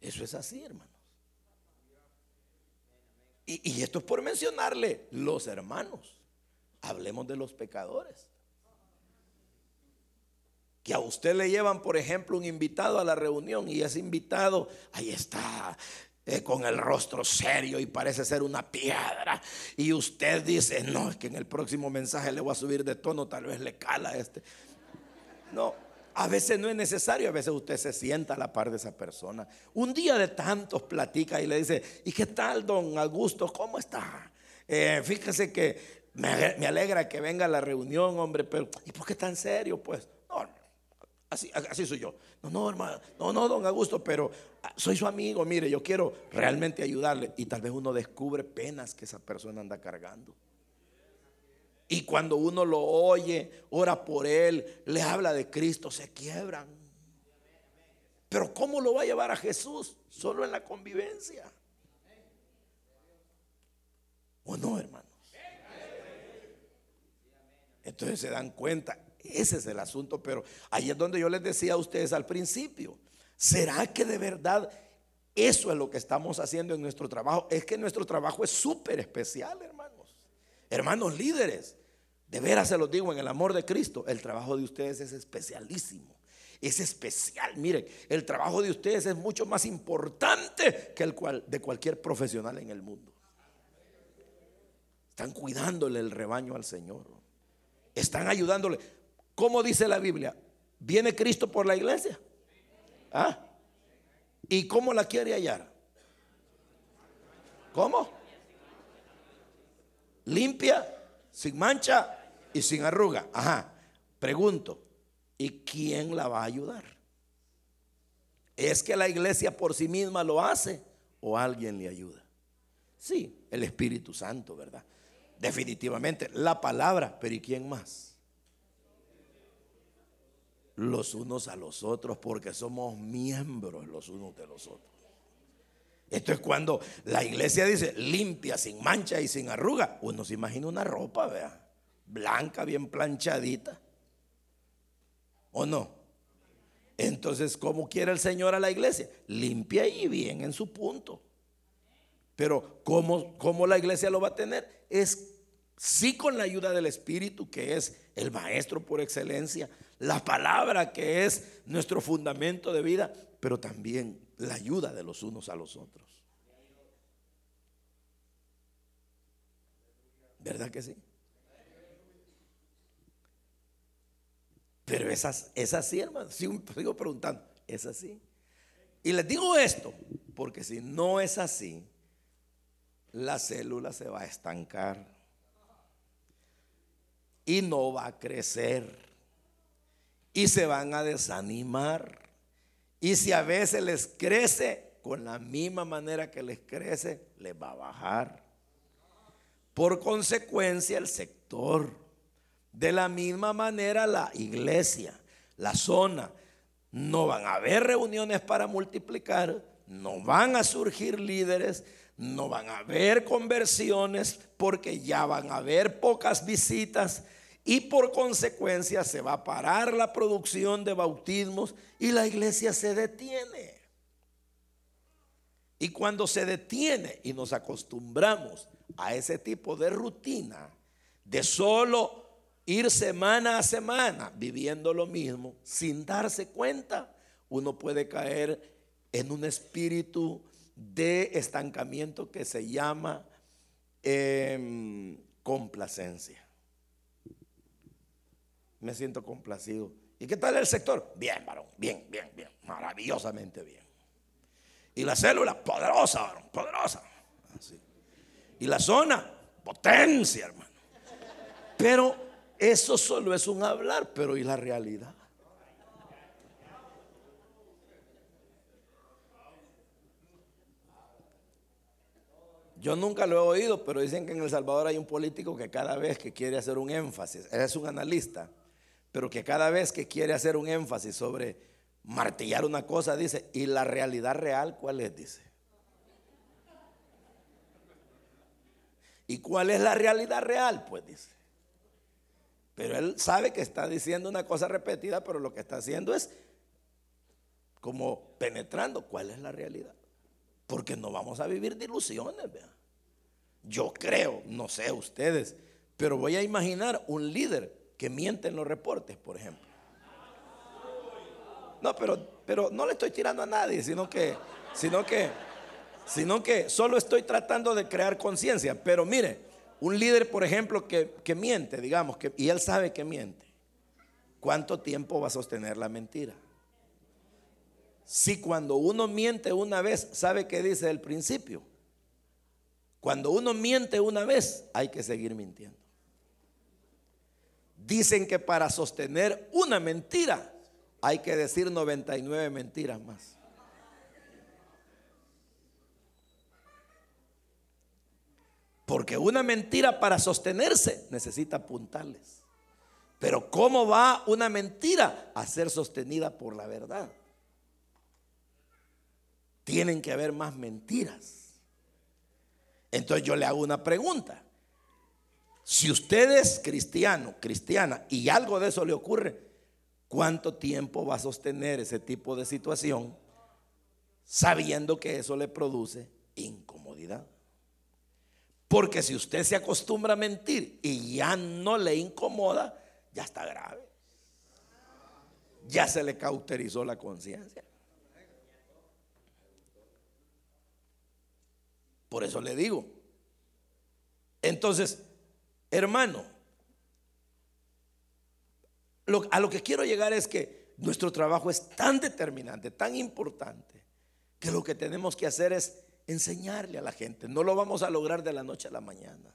Eso es así, hermanos. Y, y, esto es por mencionarle los hermanos. Hablemos de los pecadores. Que a usted le llevan, por ejemplo, un invitado a la reunión y ese invitado, ahí está, eh, con el rostro serio y parece ser una piedra. Y usted dice, no, es que en el próximo mensaje le voy a subir de tono, tal vez le cala este. No, a veces no es necesario, a veces usted se sienta a la par de esa persona. Un día de tantos platica y le dice, ¿y qué tal, don Augusto? ¿Cómo está? Eh, fíjese que me, me alegra que venga a la reunión, hombre, pero ¿y por qué tan serio? Pues Así, así soy yo. No, no, hermano. No, no, don Augusto, pero soy su amigo. Mire, yo quiero realmente ayudarle. Y tal vez uno descubre penas que esa persona anda cargando. Y cuando uno lo oye, ora por él, le habla de Cristo, se quiebran. Pero ¿cómo lo va a llevar a Jesús? Solo en la convivencia. ¿O no, hermanos? Entonces se dan cuenta, ese es el asunto, pero ahí es donde yo les decía a ustedes al principio, ¿será que de verdad eso es lo que estamos haciendo en nuestro trabajo? Es que nuestro trabajo es súper especial, hermanos. Hermanos líderes, de veras se los digo en el amor de Cristo, el trabajo de ustedes es especialísimo. Es especial, miren, el trabajo de ustedes es mucho más importante que el cual, de cualquier profesional en el mundo. Están cuidándole el rebaño al Señor. Están ayudándole. ¿Cómo dice la Biblia? ¿Viene Cristo por la iglesia? ¿Ah? ¿Y cómo la quiere hallar? ¿Cómo? Limpia, sin mancha y sin arruga. Ajá. Pregunto, ¿y quién la va a ayudar? ¿Es que la iglesia por sí misma lo hace o alguien le ayuda? Sí, el Espíritu Santo, ¿verdad? Definitivamente, la palabra, pero ¿y quién más? Los unos a los otros porque somos miembros los unos de los otros. Esto es cuando la iglesia dice limpia, sin mancha y sin arruga. Uno se imagina una ropa, vea, blanca, bien planchadita. ¿O no? Entonces, ¿cómo quiere el Señor a la iglesia? Limpia y bien en su punto. Pero ¿cómo, cómo la iglesia lo va a tener? Es sí con la ayuda del Espíritu, que es el maestro por excelencia, la palabra que es nuestro fundamento de vida, pero también la ayuda de los unos a los otros. ¿Verdad que sí? Pero esas, es así, hermano. Sigo preguntando, ¿es así? Y les digo esto, porque si no es así, la célula se va a estancar y no va a crecer y se van a desanimar. Y si a veces les crece, con la misma manera que les crece, les va a bajar. Por consecuencia, el sector. De la misma manera, la iglesia, la zona. No van a haber reuniones para multiplicar, no van a surgir líderes, no van a haber conversiones porque ya van a haber pocas visitas y por consecuencia se va a parar la producción de bautismos y la iglesia se detiene. Y cuando se detiene y nos acostumbramos a ese tipo de rutina, de solo ir semana a semana viviendo lo mismo, sin darse cuenta, uno puede caer en un espíritu de estancamiento que se llama em, complacencia. Me siento complacido. ¿Y qué tal el sector? Bien, varón, bien, bien, bien, maravillosamente bien. Y la célula, poderosa, varón, poderosa. Y la zona, potencia, hermano. Pero eso solo es un hablar, pero ¿y la realidad? Yo nunca lo he oído, pero dicen que en El Salvador hay un político que cada vez que quiere hacer un énfasis, es un analista, pero que cada vez que quiere hacer un énfasis sobre martillar una cosa, dice, ¿y la realidad real cuál es? Dice. ¿Y cuál es la realidad real? Pues dice. Pero él sabe que está diciendo una cosa repetida, pero lo que está haciendo es como penetrando cuál es la realidad. Porque no vamos a vivir de ilusiones, Yo creo, no sé ustedes, pero voy a imaginar un líder que miente en los reportes, por ejemplo. No, pero, pero no le estoy tirando a nadie, sino que, sino que, sino que solo estoy tratando de crear conciencia. Pero mire, un líder, por ejemplo, que, que miente, digamos, que, y él sabe que miente. ¿Cuánto tiempo va a sostener la mentira? Si cuando uno miente una vez, ¿sabe qué dice el principio? Cuando uno miente una vez, hay que seguir mintiendo. Dicen que para sostener una mentira hay que decir 99 mentiras más. Porque una mentira para sostenerse necesita puntales. Pero ¿cómo va una mentira a ser sostenida por la verdad? tienen que haber más mentiras. Entonces yo le hago una pregunta. Si usted es cristiano, cristiana, y algo de eso le ocurre, ¿cuánto tiempo va a sostener ese tipo de situación sabiendo que eso le produce incomodidad? Porque si usted se acostumbra a mentir y ya no le incomoda, ya está grave. Ya se le cauterizó la conciencia. Por eso le digo. Entonces, hermano, a lo que quiero llegar es que nuestro trabajo es tan determinante, tan importante, que lo que tenemos que hacer es enseñarle a la gente. No lo vamos a lograr de la noche a la mañana.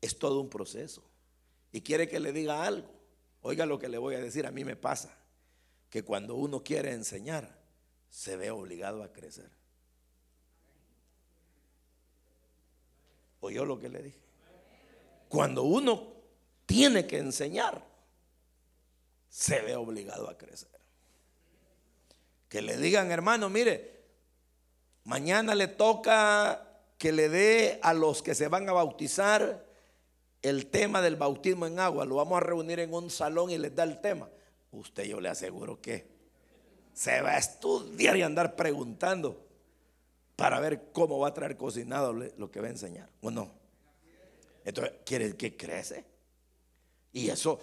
Es todo un proceso. Y quiere que le diga algo. Oiga lo que le voy a decir. A mí me pasa que cuando uno quiere enseñar, se ve obligado a crecer. ¿Oyó lo que le dije? Cuando uno tiene que enseñar, se ve obligado a crecer. Que le digan, hermano, mire, mañana le toca que le dé a los que se van a bautizar el tema del bautismo en agua. Lo vamos a reunir en un salón y les da el tema. Usted yo le aseguro que se va a estudiar y andar preguntando para ver cómo va a traer cocinado lo que va a enseñar. ¿O no? Entonces, quiere que crece. Y eso,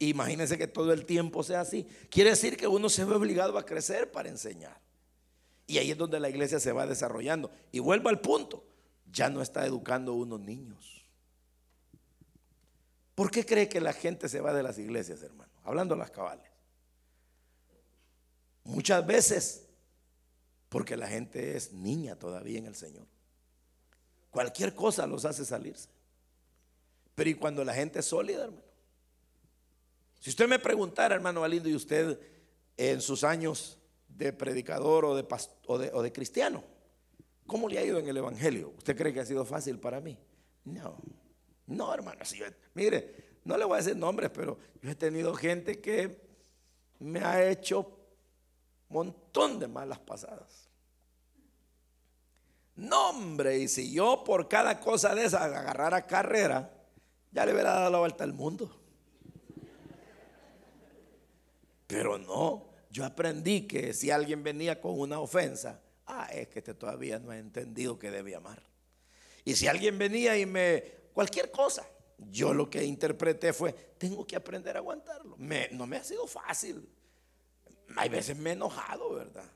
imagínense que todo el tiempo sea así. Quiere decir que uno se ve obligado a crecer para enseñar. Y ahí es donde la iglesia se va desarrollando. Y vuelvo al punto, ya no está educando unos niños. ¿Por qué cree que la gente se va de las iglesias, hermano? Hablando las cabales. Muchas veces porque la gente es niña todavía en el Señor. Cualquier cosa los hace salirse. Pero ¿y cuando la gente es sólida, hermano? Si usted me preguntara, hermano Valindo, y usted en sus años de predicador o de, o de, cristiano, ¿cómo le ha ido en el Evangelio? ¿Usted cree que ha sido fácil para mí? No, no, hermano. mire, no le voy a decir nombres, pero yo he tenido gente que me ha hecho montón de malas pasadas. No, y si yo por cada cosa de esa agarrara carrera, ya le hubiera dado la vuelta al mundo. Pero no, yo aprendí que si alguien venía con una ofensa, ah, es que este todavía no ha entendido que debe amar. Y si alguien venía y me, cualquier cosa, yo lo que interpreté fue, tengo que aprender a aguantarlo. no me ha sido fácil. Hay veces me he enojado, ¿verdad?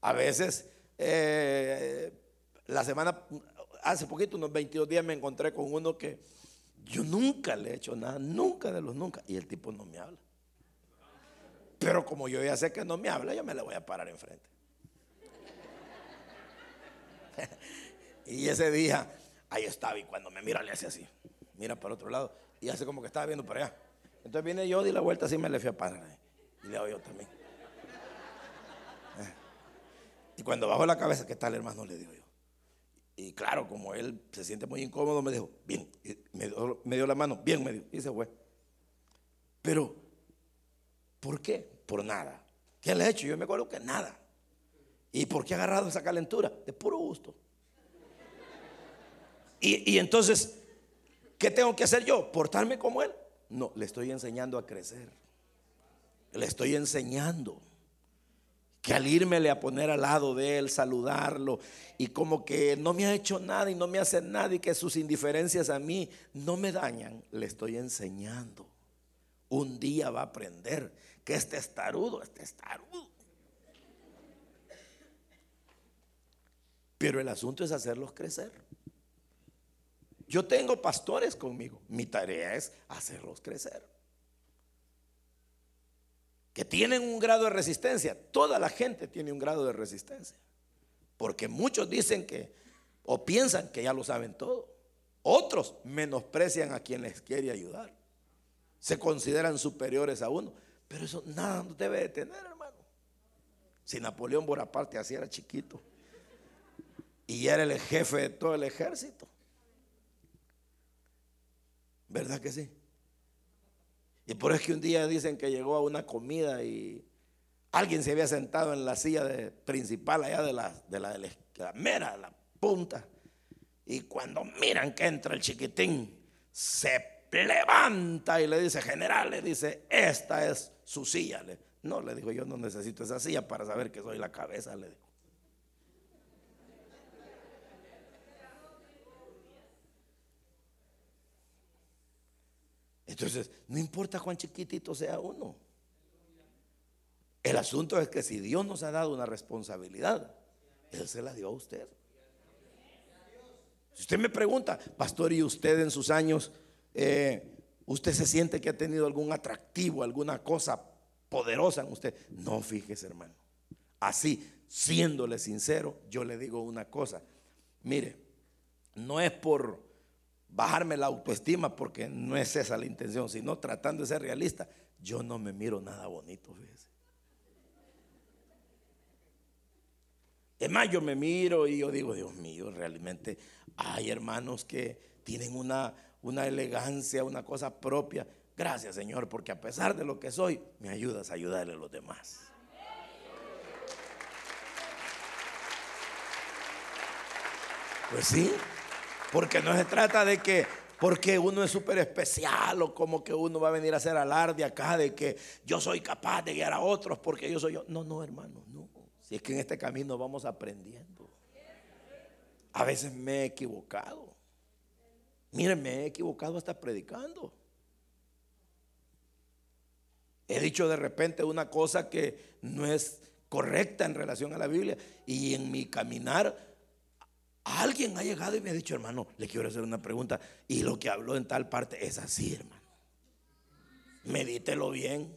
A veces, eh, la semana, hace poquito, unos 22 días, me encontré con uno que yo nunca le he hecho nada, nunca de los nunca, y el tipo no me habla. Pero como yo ya sé que no me habla, yo me le voy a parar enfrente. [laughs] y ese día, ahí estaba, y cuando me mira, le hace así. Mira para otro lado, y hace como que estaba viendo para allá. Entonces viene yo, di la vuelta así, me le fui a parar. Y le hago yo también. Y cuando bajo la cabeza, ¿qué tal, hermano? Le digo yo. Y claro, como él se siente muy incómodo, me dijo, bien, me dio, me dio la mano, bien, me dio, y se fue. Pero, ¿por qué? por nada. ¿Qué le he hecho? Yo me acuerdo que nada. ¿Y por qué ha agarrado esa calentura? De puro gusto. Y, entonces, ¿qué tengo que hacer yo? ¿Portarme como él? No, le estoy enseñando a crecer. Le estoy enseñando que al irme a poner al lado de él, saludarlo, y como que no me ha hecho nada y no me hace nada y que sus indiferencias a mí no me dañan, le estoy enseñando. Un día va a aprender que este estarudo, este estarudo. Pero el asunto es hacerlos crecer. Yo tengo pastores conmigo. Mi tarea es hacerlos crecer. Que tienen un grado de resistencia. Toda la gente tiene un grado de resistencia. Porque muchos dicen que o piensan que ya lo saben todo. Otros menosprecian a quien les quiere ayudar. Se consideran superiores a uno. Pero eso nada nos debe detener, hermano. Si Napoleón Bonaparte así era chiquito y era el jefe de todo el ejército. ¿Verdad que sí? Y por eso es que un día dicen que llegó a una comida y alguien se había sentado en la silla de, principal allá de la, de la, de la mera, la punta. Y cuando miran que entra el chiquitín, se levanta y le dice, general, le dice, esta es su silla. no, le dijo, yo no necesito esa silla para saber que soy la cabeza, le dijo. Entonces, no importa cuán chiquitito sea uno. El asunto es que si Dios nos ha dado una responsabilidad, Él se la dio a usted. Si usted me pregunta, pastor, ¿y usted en sus años eh, usted se siente que ha tenido algún atractivo, alguna cosa poderosa en usted. No, fíjese hermano. Así, siéndole sincero, yo le digo una cosa. Mire, no es por bajarme la autoestima, porque no es esa la intención, sino tratando de ser realista. Yo no me miro nada bonito, fíjese. Es más, yo me miro y yo digo, Dios mío, realmente hay hermanos que tienen una, una elegancia, una cosa propia. Gracias Señor, porque a pesar de lo que soy, me ayudas a ayudarle a los demás. Pues sí, porque no se trata de que porque uno es súper especial o como que uno va a venir a hacer alarde acá de que yo soy capaz de guiar a otros porque yo soy yo. No, no, hermano, no. Si es que en este camino vamos aprendiendo. A veces me he equivocado. Miren, me he equivocado hasta predicando. He dicho de repente una cosa que no es correcta en relación a la Biblia y en mi caminar alguien ha llegado y me ha dicho, hermano, le quiero hacer una pregunta y lo que habló en tal parte es así, hermano. Medítelo bien.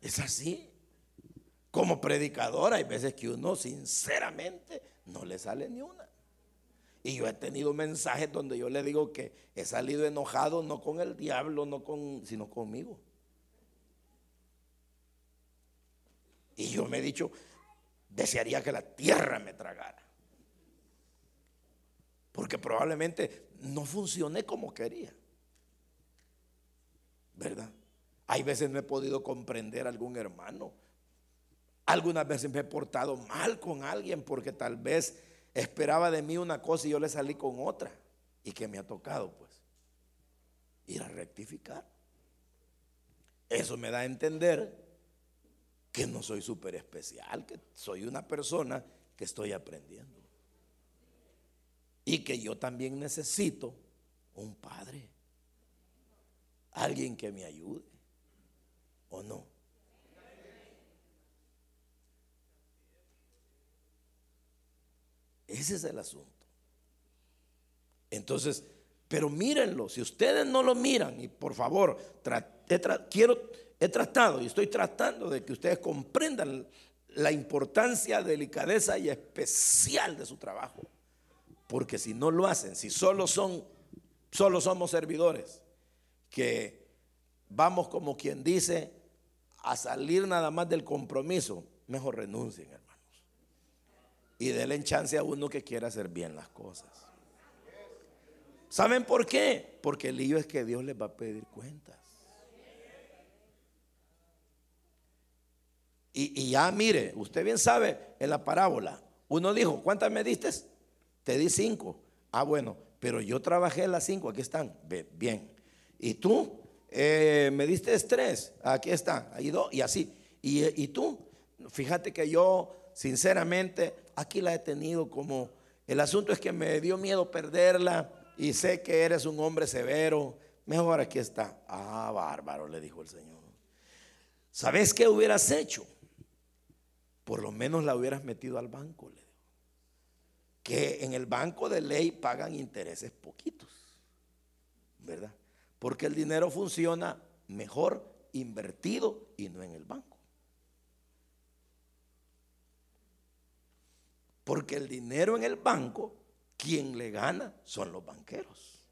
Es así. Como predicador hay veces que uno sinceramente no le sale ni una. Y yo he tenido mensajes donde yo le digo que he salido enojado no con el diablo, no con, sino conmigo. Y yo me he dicho, desearía que la tierra me tragara. Porque probablemente no funcioné como quería. ¿Verdad? Hay veces no he podido comprender a algún hermano. Algunas veces me he portado mal con alguien porque tal vez esperaba de mí una cosa y yo le salí con otra. Y que me ha tocado pues ir a rectificar. Eso me da a entender que no soy súper especial, que soy una persona que estoy aprendiendo. Y que yo también necesito un padre, alguien que me ayude, ¿o no? Ese es el asunto. Entonces, pero mírenlo, si ustedes no lo miran, y por favor, quiero, he tratado y estoy tratando de que ustedes comprendan la importancia, delicadeza y especial de su trabajo. Porque si no lo hacen, si solo son, solo somos servidores, que vamos como quien dice a salir nada más del compromiso, mejor renuncien, hermanos. Y denle chance a uno que quiera hacer bien las cosas. ¿Saben por qué? Porque el lío es que Dios les va a pedir cuentas. Y, ya mire, usted bien sabe en la parábola, uno dijo, ¿cuántas me diste? Te di cinco. Ah, bueno, pero yo trabajé las cinco, aquí están. Bien. ¿Y tú? Eh, me diste tres, aquí están, ahí dos, y así. ¿Y, y tú? Fíjate que yo, sinceramente, aquí la he tenido como, el asunto es que me dio miedo perderla y sé que eres un hombre severo, mejor aquí está. Ah, bárbaro, le dijo el Señor. ¿Sabes qué hubieras hecho? Por lo menos la hubieras metido al banco, le. Que en el banco de ley pagan intereses poquitos, ¿verdad? Porque el dinero funciona mejor invertido y no en el banco. Porque el dinero en el banco quien le gana son los banqueros.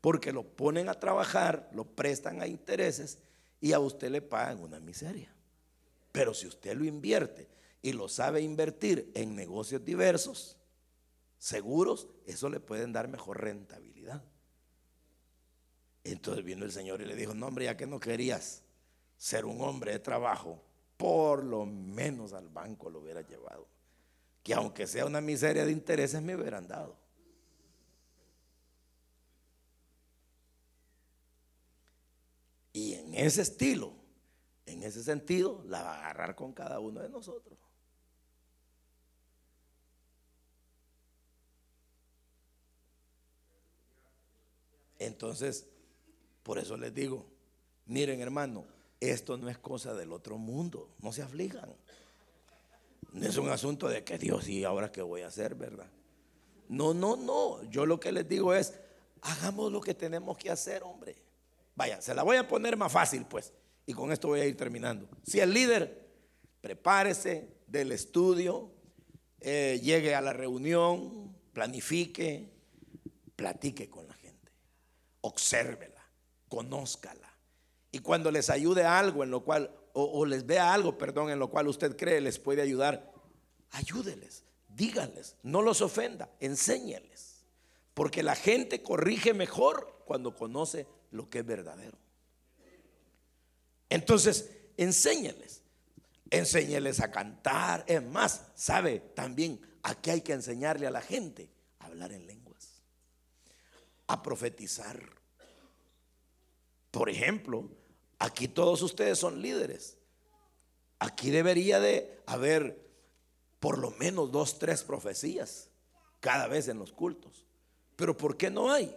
Porque lo ponen a trabajar, lo prestan a intereses y a usted le pagan una miseria. Pero si usted lo invierte y lo sabe invertir en negocios diversos, seguros, eso le pueden dar mejor rentabilidad. Entonces vino el Señor y le dijo, no hombre, ya que no querías ser un hombre de trabajo, por lo menos al banco lo hubiera llevado que aunque sea una miseria de intereses me hubieran dado. Y en ese estilo, en ese sentido, la va a agarrar con cada uno de nosotros. Entonces, por eso les digo, miren hermano, esto no es cosa del otro mundo, no se aflijan. No es un asunto de que Dios, y ahora qué voy a hacer, ¿verdad? No, no, no. Yo lo que les digo es, hagamos lo que tenemos que hacer, hombre. Vaya, se la voy a poner más fácil, pues. Y con esto voy a ir terminando. Si el líder, prepárese del estudio, eh, llegue a la reunión, planifique, platique con la gente, obsérvela, conózcala. Y cuando les ayude algo en lo cual o, les vea algo, perdón, en lo cual usted cree les puede ayudar, ayúdeles, díganles, no los ofenda, enséñeles. Porque la gente corrige mejor cuando conoce lo que es verdadero. Entonces, enséñeles. Enséñeles a cantar. Es más, sabe también a qué hay que enseñarle a la gente. A hablar en lenguas. A profetizar. Por ejemplo, Aquí todos ustedes son líderes. Aquí debería de haber por lo menos dos, tres profecías cada vez en los cultos. Pero ¿por qué no hay?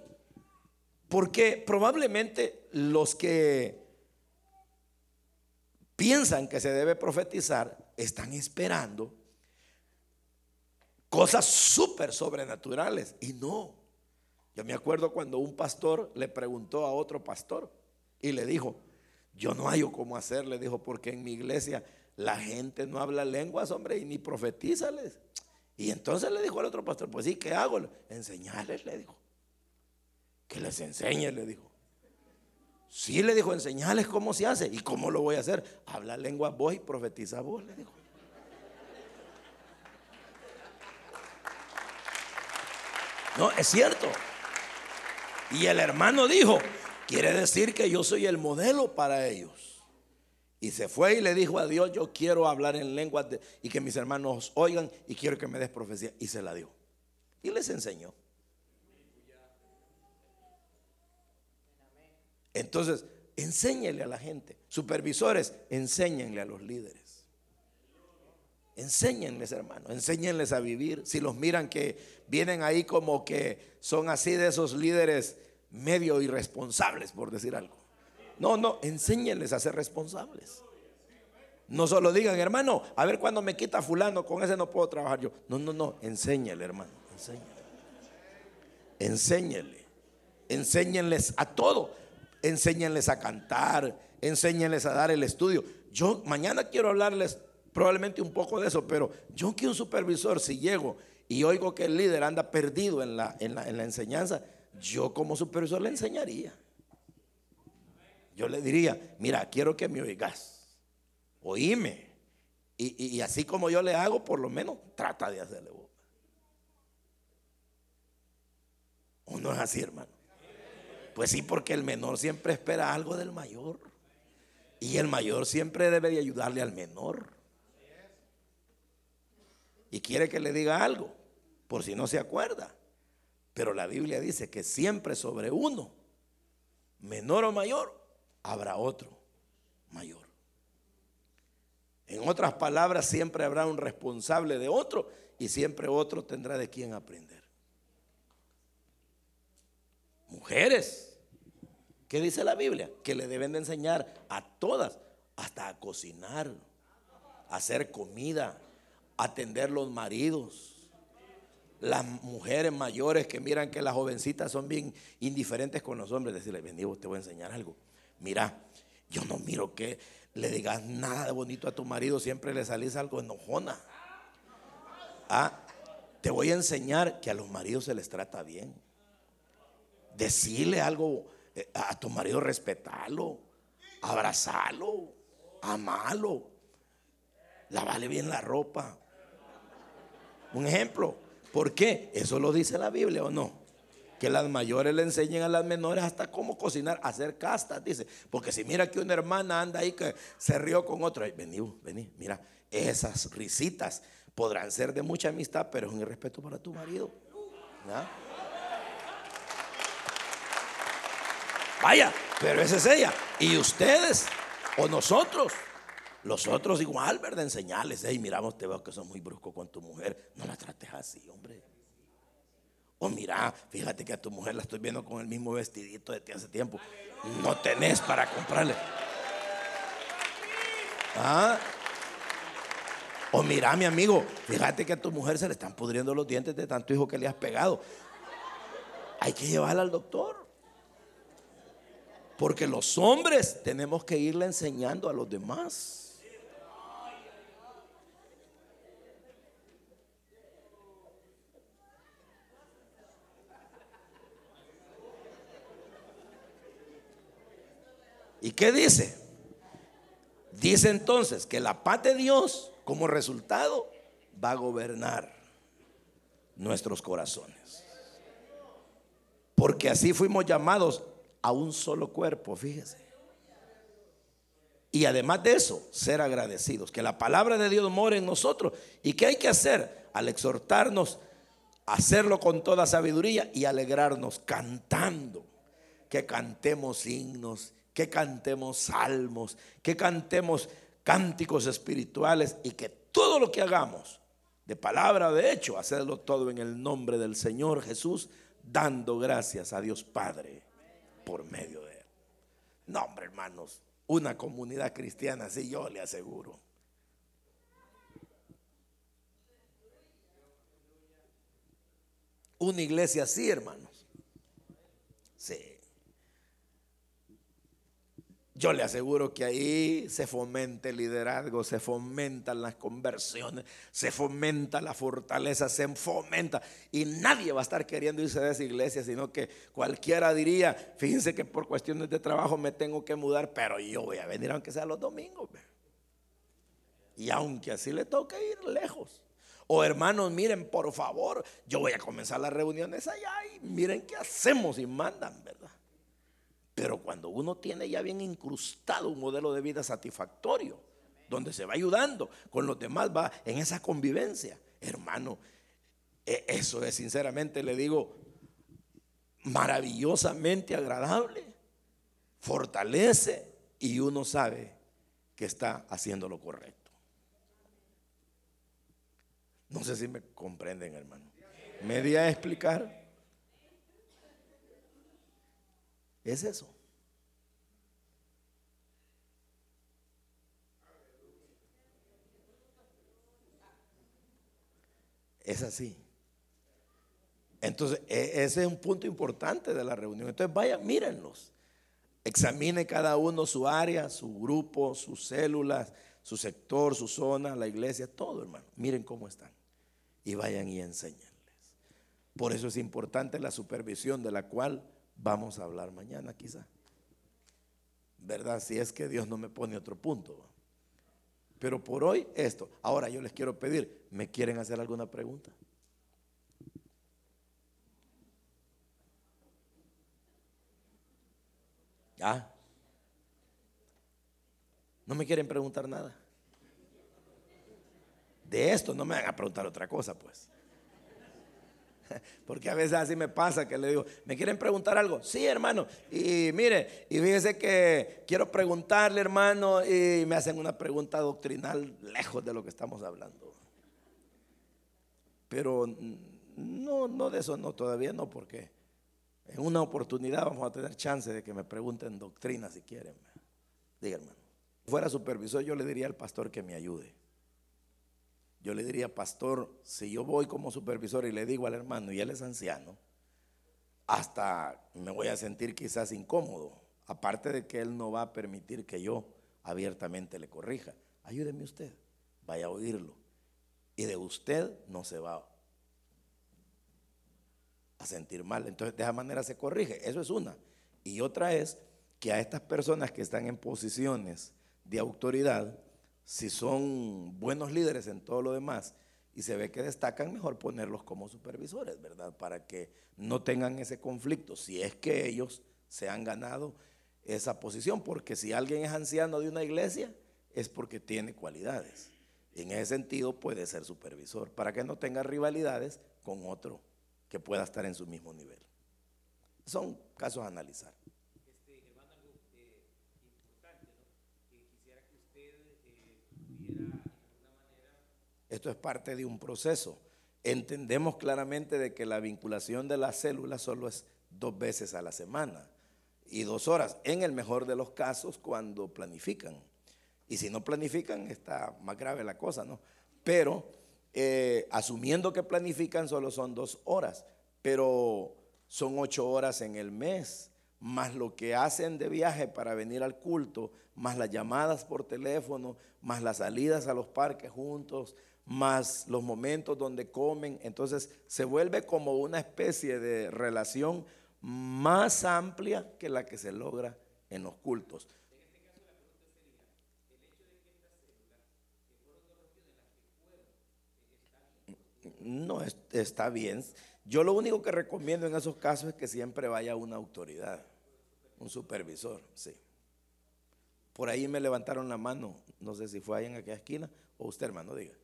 Porque probablemente los que piensan que se debe profetizar están esperando cosas súper sobrenaturales. Y no. Yo me acuerdo cuando un pastor le preguntó a otro pastor y le dijo, yo no hallo cómo hacerle, dijo, porque en mi iglesia la gente no habla lenguas, hombre, y ni profetízales. Y entonces le dijo al otro pastor, pues sí, ¿qué hago? Enseñarles, le dijo. Que les enseñe, le dijo. Sí, le dijo, enseñarles cómo se hace. ¿Y cómo lo voy a hacer? Habla lenguas vos y profetiza vos, le dijo. No, es cierto. Y el hermano dijo, Quiere decir que yo soy el modelo para ellos. Y se fue y le dijo a Dios, yo quiero hablar en lenguas y que mis hermanos oigan y quiero que me des profecía. Y se la dio. Y les enseñó. Entonces, enséñele a la gente. Supervisores, enséñenle a los líderes. Enséñenles, hermano, enséñenles a vivir. Si los miran que vienen ahí como que son así de esos líderes medio irresponsables, por decir algo. No, no, enséñenles a ser responsables. No solo digan, hermano, a ver cuándo me quita fulano, con ese no puedo trabajar yo. No, no, no, enséñele, hermano, enséñele. Enséñele. Enséñenles a todo. Enséñenles a cantar, enséñenles a dar el estudio. Yo mañana quiero hablarles probablemente un poco de eso, pero yo que un supervisor, si llego y oigo que el líder anda perdido en la, en la, en la enseñanza, yo como supervisor le enseñaría. Yo le diría, mira, quiero que me oigas, oíme. Y, así como yo le hago, por lo menos trata de hacerle vos. ¿O no es así, hermano? Pues sí, porque el menor siempre espera algo del mayor. Y el mayor siempre debe de ayudarle al menor. Y quiere que le diga algo, por si no se acuerda. Pero la Biblia dice que siempre sobre uno, menor o mayor, habrá otro mayor. En otras palabras, siempre habrá un responsable de otro y siempre otro tendrá de quien aprender. Mujeres, ¿qué dice la Biblia? Que le deben de enseñar a todas, hasta a cocinar, a hacer comida, atender los maridos las mujeres mayores que miran que las jovencitas son bien indiferentes con los hombres, decirle, bendigo, te voy a enseñar algo. Mira, yo no miro que le digas nada de bonito a tu marido, siempre le salís algo enojona. Ah, te voy a enseñar que a los maridos se les trata bien. Decirle algo eh, a tu marido, respetarlo, abrazarlo, amarlo, lavarle bien la ropa. Un ejemplo, ¿Por qué? Eso lo dice la Biblia o no. Que las mayores le enseñen a las menores hasta cómo cocinar, hacer castas, dice. Porque si mira que una hermana anda ahí que se rió con otra, vení, vení, mira, esas risitas podrán ser de mucha amistad, pero es un irrespeto para tu marido. Vaya, pero esa es ella. Y ustedes o nosotros los otros igual, ¿verdad? Enseñarles, hey, miramos, te veo que son muy brusco con tu mujer. No la trates así, hombre. O mira, fíjate que a tu mujer la estoy viendo con el mismo vestidito de ti hace tiempo. No tenés para comprarle. ¿Ah? O mira, mi amigo, fíjate que a tu mujer se le están pudriendo los dientes de tanto hijo que le has pegado. Hay que llevarla al doctor. Porque los hombres tenemos que irle enseñando a los demás. ¿Y qué dice? Dice entonces que la paz de Dios como resultado va a gobernar nuestros corazones. Porque así fuimos llamados a un solo cuerpo, fíjese. Y además de eso, ser agradecidos, que la palabra de Dios more en nosotros. ¿Y qué hay que hacer? Al exhortarnos, hacerlo con toda sabiduría y alegrarnos cantando, que cantemos himnos que cantemos salmos, que cantemos cánticos espirituales y que todo lo que hagamos, de palabra de hecho, hacerlo todo en el nombre del Señor Jesús, dando gracias a Dios Padre por medio de Él. No, hombre, hermanos, una comunidad cristiana así yo le aseguro. Una iglesia así, hermanos. Sí. Yo le aseguro que ahí se fomenta el liderazgo, se fomentan las conversiones, se fomenta la fortaleza, se fomenta. Y nadie va a estar queriendo irse de esa iglesia, sino que cualquiera diría, fíjense que por cuestiones de trabajo me tengo que mudar, pero yo voy a venir aunque sea los domingos. Y aunque así le toque ir lejos. O hermanos, miren, por favor, yo voy a comenzar las reuniones allá y miren qué hacemos y mandan, ¿verdad? Pero cuando uno tiene ya bien incrustado un modelo de vida satisfactorio, donde se va ayudando con los demás, va en esa convivencia, hermano, e, eso es sinceramente, le digo, maravillosamente agradable, fortalece y uno sabe que está haciendo lo correcto. No sé si me comprenden, hermano. ¿Me di a explicar? Es eso. Es así. Entonces, e, ese es un punto importante de la reunión. Entonces, vayan, mírenlos. Examine cada uno su área, su grupo, sus células, su sector, su zona, la iglesia, todo, hermano. Miren cómo están. Y vayan y enséñenles. Por eso es importante la supervisión de la cual vamos a hablar mañana, quizá. ¿Verdad? Si es que Dios no me pone otro punto. Pero por hoy esto. Ahora yo les quiero pedir, ¿me quieren hacer alguna pregunta? ¿Ah? No me quieren preguntar nada. De esto no me van a preguntar otra cosa, pues. [laughs] Porque a veces así me pasa que le digo, ¿me quieren preguntar algo? Sí, hermano. Y mire, y fíjese que quiero preguntarle, hermano, y me hacen una pregunta doctrinal lejos de lo que estamos hablando. Pero no, no de eso, no, todavía no, porque en una oportunidad vamos a tener chance de que me pregunten doctrina si quieren. Diga, hermano. Si fuera supervisor, yo le diría al pastor que me ayude. Yo le diría, pastor, si yo voy como supervisor y le digo al hermano y él es anciano, hasta me voy a sentir quizás incómodo. Aparte de que él no va a permitir que yo abiertamente le corrija. Ayúdeme usted, vaya a oírlo. Y de usted no se va a sentir mal. Entonces, de esa manera se corrige. Eso es una. Y otra es que a estas personas que están en posiciones de autoridad, si son buenos líderes en todo lo demás y se ve que destacan, mejor ponerlos como supervisores, ¿verdad? Para que no tengan ese conflicto, si es que ellos se han ganado esa posición, porque si alguien es anciano de una iglesia, es porque tiene cualidades. en ese sentido puede ser supervisor, para que no tenga rivalidades con otro que pueda estar en su mismo nivel. Son casos a analizar. Este, hermano, algo eh, importante, ¿no? Que quisiera que usted eh, pudiera, de alguna manera... Esto es parte de un proceso. Entendemos claramente de que la vinculación de las células solo es dos veces a la semana y dos horas, en el mejor de los casos cuando planifican. Y si no planifican, está más grave la cosa, ¿no? Pero eh, asumiendo que planifican, solo son dos horas, pero son ocho horas en el mes, más lo que hacen de viaje para venir al culto, más las llamadas por teléfono, más las salidas a los parques juntos, más los momentos donde comen. Entonces se vuelve como una especie de relación más amplia que la que se logra en los cultos. No, está bien. Yo lo único que recomiendo en esos casos es que siempre vaya una autoridad, un supervisor, sí. Por ahí me levantaron la mano, no sé si fue ahí en aquella esquina o usted hermano, diga.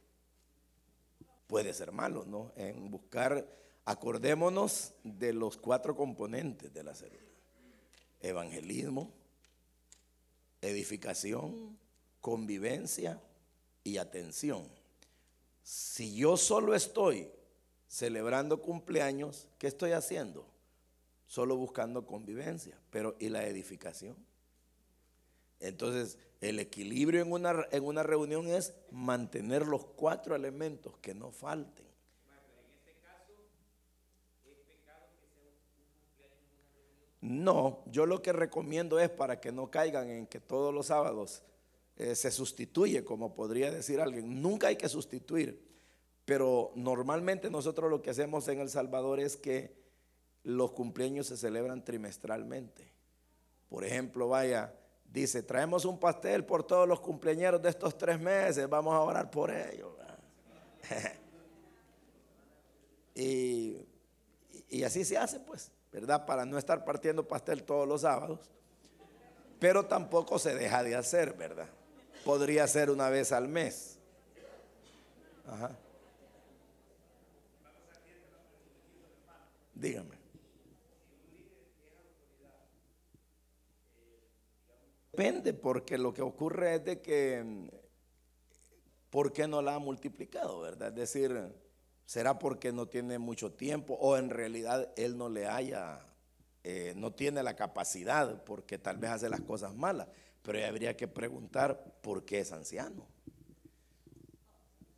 Puede ser malo, ¿no? En buscar, acordémonos de los cuatro componentes de la célula. Evangelismo, edificación, convivencia y atención. Si yo solo estoy celebrando cumpleaños, ¿qué estoy haciendo? Solo buscando convivencia, pero ¿y la edificación? Entonces, el equilibrio en una, en una reunión es mantener los cuatro elementos que no falten. No, yo lo que recomiendo es para que no caigan en que todos los sábados eh, se sustituye, como podría decir alguien. Nunca hay que sustituir, pero normalmente nosotros lo que hacemos en El Salvador es que los cumpleaños se celebran trimestralmente. Por ejemplo, vaya, dice, traemos un pastel por todos los cumpleaños de estos tres meses, vamos a orar por ellos. [laughs] y, y así se hace, pues, ¿verdad? Para no estar partiendo pastel todos los sábados Pero tampoco se deja de hacer, ¿verdad? Podría ser una vez al mes. Ajá. Dígame. Depende, porque lo que ocurre es de que, ¿por qué no la ha multiplicado, verdad? Es decir, ¿será porque no tiene mucho tiempo o en realidad él no le haya, eh, no tiene la capacidad porque tal vez hace las cosas malas? Pero habría que preguntar por qué es anciano.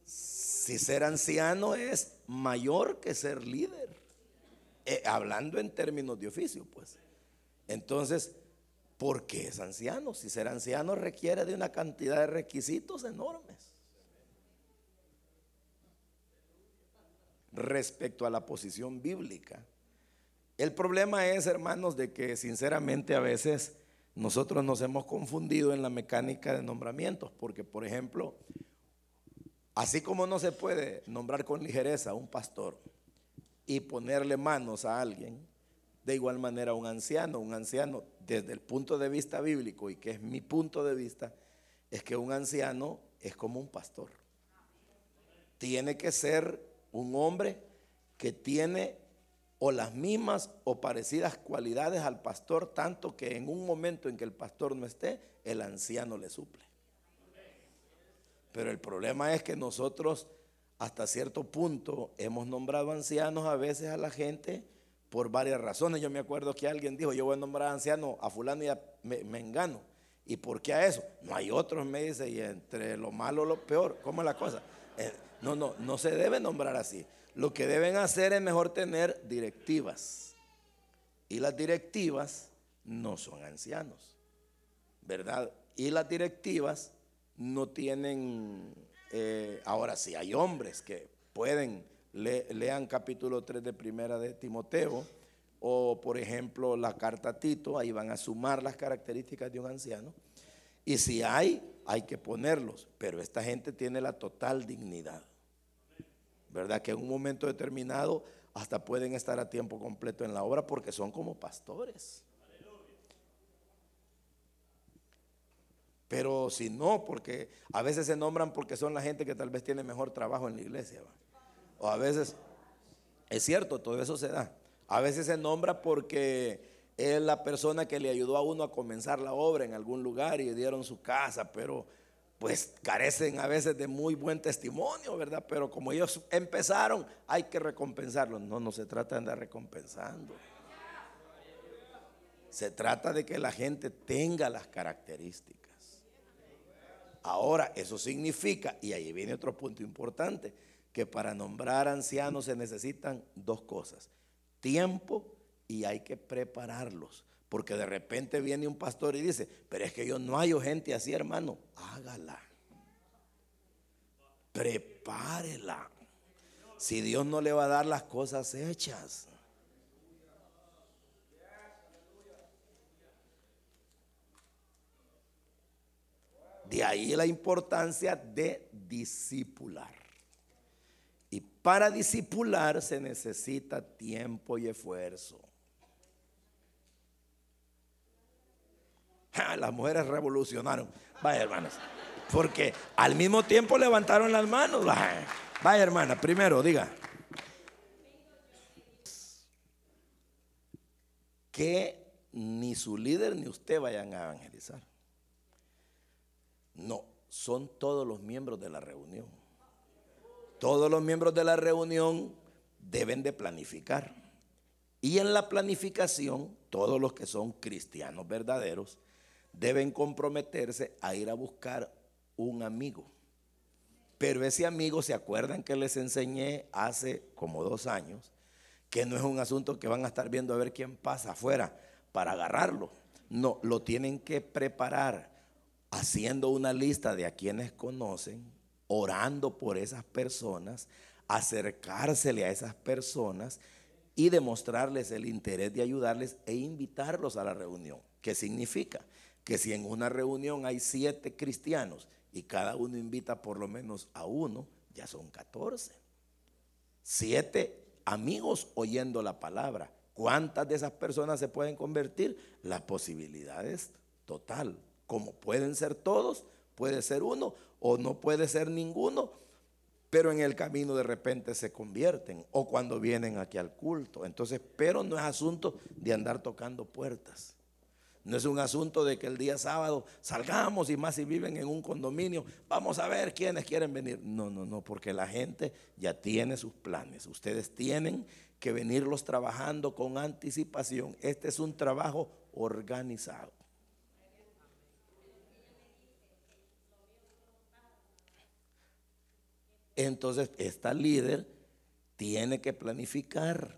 Si ser anciano es mayor que ser líder. Eh, hablando en términos de oficio, pues. Entonces, ¿por qué es anciano? Si ser anciano requiere de una cantidad de requisitos enormes. Respecto a la posición bíblica. El problema es, hermanos, de que sinceramente a veces nosotros nos hemos confundido en la mecánica de nombramientos, porque por ejemplo, así como no se puede nombrar con ligereza a un pastor y ponerle manos a alguien, de igual manera un anciano, un anciano desde el punto de vista bíblico y que es mi punto de vista, es que un anciano es como un pastor. Tiene que ser un hombre que tiene o las mismas o parecidas cualidades al pastor, tanto que en un momento en que el pastor no esté, el anciano le suple. Pero el problema es que nosotros hasta cierto punto hemos nombrado ancianos a veces a la gente por varias razones. Yo me acuerdo que alguien dijo, yo voy a nombrar anciano a fulano y a mengano. ¿Y por qué a eso? No hay otros, me dice, y entre lo malo lo peor, ¿cómo es la cosa? Eh, no, no, no se debe nombrar así. Lo que deben hacer es mejor tener directivas. Y las directivas no son ancianos, ¿verdad? Y las directivas no tienen, eh, ahora sí, hay hombres que pueden, lean capítulo 3 de primera de Timoteo, o por ejemplo la carta a Tito, ahí van a sumar las características de un anciano. Y si hay, hay que ponerlos, pero esta gente tiene la total dignidad. ¿verdad? Que en un momento determinado hasta pueden estar a tiempo completo en la obra porque son como pastores. Pero si no, porque a veces se nombran porque son la gente que tal vez tiene mejor trabajo en la iglesia. O a veces, es cierto, todo eso se da. A veces se nombra porque es la persona que le ayudó a uno a comenzar la obra en algún lugar y dieron su casa, pero pues carecen a veces de muy buen testimonio, ¿verdad? Pero como ellos empezaron, hay que recompensarlos. No, no se trata de andar recompensando. Se trata de que la gente tenga las características. Ahora, eso significa, y ahí viene otro punto importante, que para nombrar ancianos se necesitan dos cosas, tiempo y hay que prepararlos. Porque de repente viene un pastor y dice, pero es que yo no hay gente así, hermano. Hágala. Prepárela. Si Dios no le va a dar las cosas hechas. De ahí la importancia de discipular. Para discipular se necesita tiempo y esfuerzo. las mujeres revolucionaron. Vaya, hermanas. Porque al mismo tiempo levantaron las manos. Vaya, hermana, primero diga. Que ni su líder ni usted vayan a evangelizar. No, son todos los miembros de la reunión. Todos los miembros de la reunión deben de planificar. Y en la planificación, todos los que son cristianos verdaderos deben comprometerse a ir a buscar un amigo. Pero ese amigo, ¿se acuerdan que les enseñé hace como dos años? Que no es un asunto que van a estar viendo a ver quién pasa afuera para agarrarlo. No, lo tienen que preparar haciendo una lista de a quienes conocen, orando por esas personas, acercársele a esas personas y demostrarles el interés de ayudarles e invitarlos a la reunión. ¿Qué significa? que si en una reunión hay siete cristianos y cada uno invita por lo menos a uno, ya son 14. Siete amigos oyendo la palabra. ¿Cuántas de esas personas se pueden convertir? Las posibilidades total. Como pueden ser todos, puede ser uno o no puede ser ninguno, pero en el camino de repente se convierten o cuando vienen aquí al culto. Entonces, pero no es asunto de andar tocando puertas. No es un asunto de que el día sábado salgamos y más si viven en un condominio, vamos a ver quiénes quieren venir. No, no, no, porque la gente ya tiene sus planes. Ustedes tienen que venirlos trabajando con anticipación. Este es un trabajo organizado. Entonces, esta líder tiene que planificar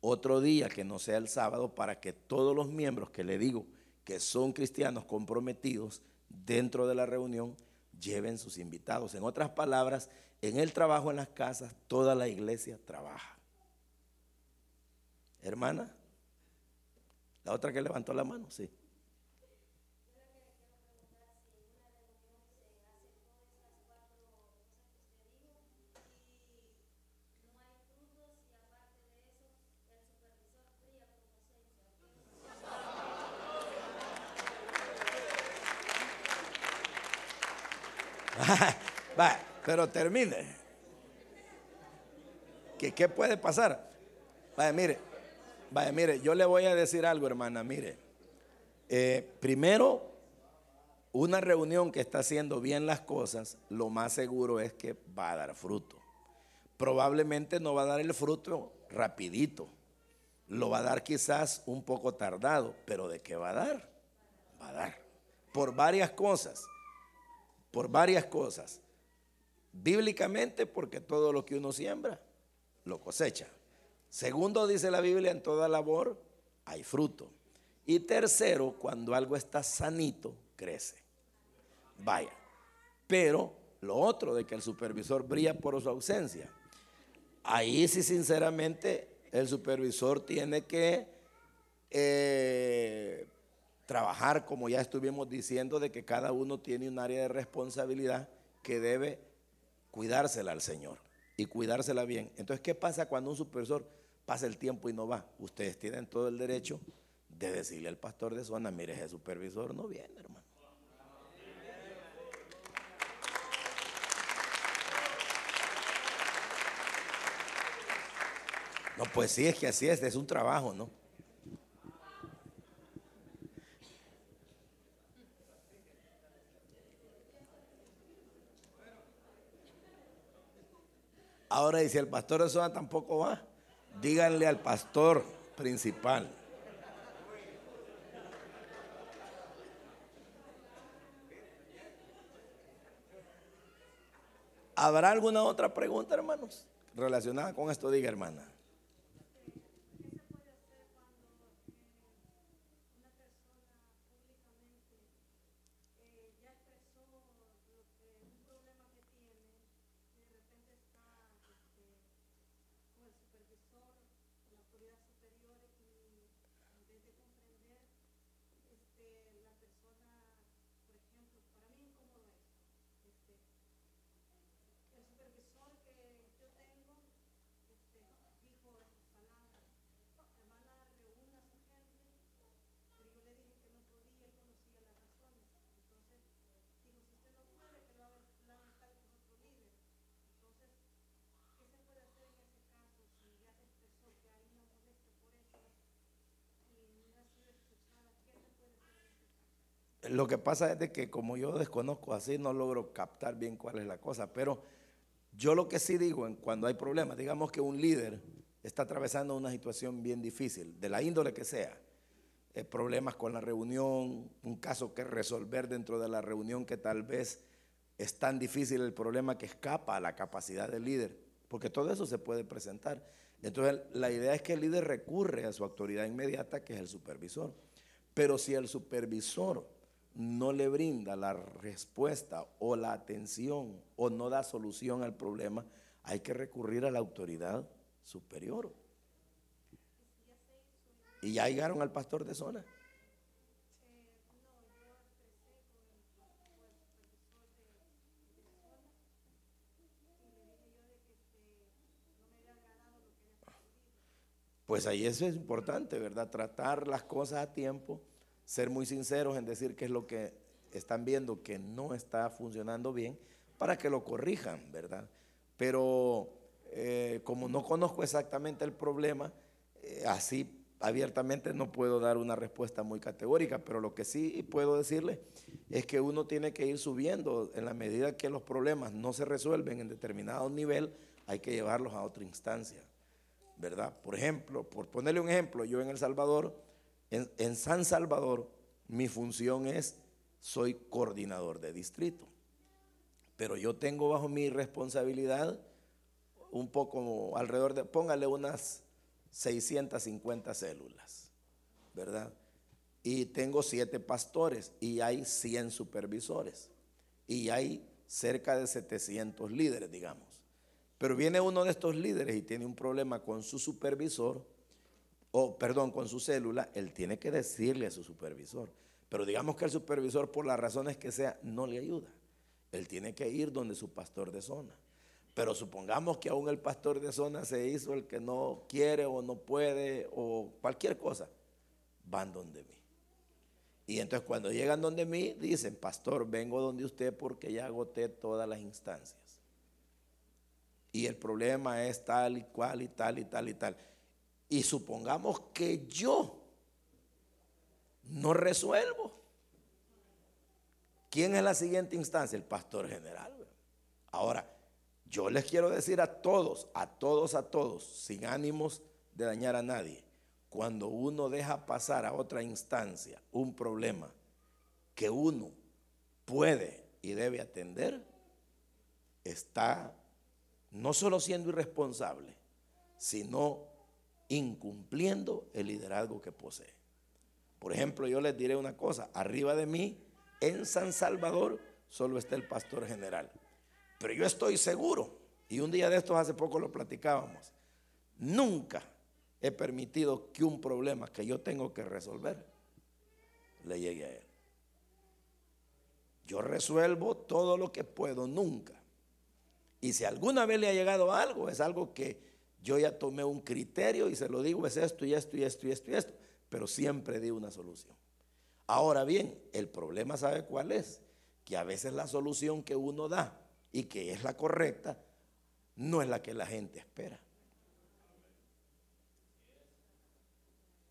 otro día que no sea el sábado para que todos los miembros que le digo que son cristianos comprometidos dentro de la reunión lleven sus invitados. En otras palabras, en el trabajo en las casas, toda la iglesia trabaja. Hermana, la otra que levantó la mano, sí. Va, pero termine. ¿Qué, ¿Qué puede pasar? Vaya, mire, vaya, mire, yo le voy a decir algo, hermana, mire. Eh, primero, una reunión que está haciendo bien las cosas, lo más seguro es que va a dar fruto. Probablemente no va a dar el fruto rapidito. Lo va a dar quizás un poco tardado, pero ¿de qué va a dar? Va a dar. Por varias cosas por varias cosas. Bíblicamente, porque todo lo que uno siembra, lo cosecha. Segundo, dice la Biblia, en toda labor hay fruto. Y tercero, cuando algo está sanito, crece. Vaya. Pero lo otro de que el supervisor brilla por su ausencia. Ahí sí, sinceramente, el supervisor tiene que eh, trabajar, como ya estuvimos diciendo, de que cada uno tiene un área de responsabilidad que debe cuidársela al Señor y cuidársela bien. Entonces, ¿qué pasa cuando un supervisor pasa el tiempo y no va? Ustedes tienen todo el derecho de decirle al pastor de zona, mire, ese supervisor no viene, hermano. No, pues sí, es que así es, es un trabajo, ¿no? Ahora, y si el pastor de zona tampoco va, díganle al pastor principal. ¿Habrá alguna otra pregunta, hermanos, relacionada con esto? Diga, hermana. Lo que pasa es de que como yo desconozco así, no logro captar bien cuál es la cosa. Pero yo lo que sí digo, cuando hay problemas, digamos que un líder está atravesando una situación bien difícil, de la índole que sea, eh, problemas con la reunión, un caso que resolver dentro de la reunión que tal vez es tan difícil el problema que escapa a la capacidad del líder, porque todo eso se puede presentar. Entonces la idea es que el líder recurre a su autoridad inmediata, que es el supervisor. Pero si el supervisor no le brinda la respuesta o la atención o no da solución al problema, hay que recurrir a la autoridad superior. Y ya llegaron al pastor de zona. Pues ahí eso es importante, ¿verdad? Tratar las cosas a tiempo ser muy sinceros en decir qué es lo que están viendo que no está funcionando bien para que lo corrijan, ¿verdad? Pero eh, como no conozco exactamente el problema, eh, así abiertamente no puedo dar una respuesta muy categórica, pero lo que sí puedo decirle es que uno tiene que ir subiendo en la medida que los problemas no se resuelven en determinado nivel, hay que llevarlos a otra instancia, ¿verdad? Por ejemplo, por ponerle un ejemplo, yo en El Salvador, en, San Salvador, mi función es, soy coordinador de distrito, pero yo tengo bajo mi responsabilidad un poco alrededor de, póngale unas 650 células, ¿verdad? Y tengo siete pastores y hay 100 supervisores y hay cerca de 700 líderes, digamos. Pero viene uno de estos líderes y tiene un problema con su supervisor, o perdón, con su célula, él tiene que decirle a su supervisor. Pero digamos que el supervisor, por las razones que sea, no le ayuda. Él tiene que ir donde su pastor de zona. Pero supongamos que aún el pastor de zona se hizo el que no quiere o no puede o cualquier cosa. Van donde mí. Y entonces cuando llegan donde mí, dicen, pastor, vengo donde usted porque ya agoté todas las instancias. Y el problema es tal y cual y tal y tal y tal. Y supongamos que yo no resuelvo. ¿Quién es la siguiente instancia? El pastor general. Ahora, yo les quiero decir a todos, a todos, a todos, sin ánimos de dañar a nadie, cuando uno deja pasar a otra instancia un problema que uno puede y debe atender, está no solo siendo irresponsable, sino incumpliendo el liderazgo que posee. Por ejemplo, yo les diré una cosa, arriba de mí, en San Salvador, solo está el pastor general. Pero yo estoy seguro, y un día de estos hace poco lo platicábamos, nunca he permitido que un problema que yo tengo que resolver le llegue a él. Yo resuelvo todo lo que puedo, nunca. Y si alguna vez le ha llegado algo, es algo que yo ya tomé un criterio y se lo digo, es esto y esto y esto y esto y esto, pero siempre di una solución. Ahora bien, el problema sabe cuál es, que a veces la solución que uno da y que es la correcta, no es la que la gente espera.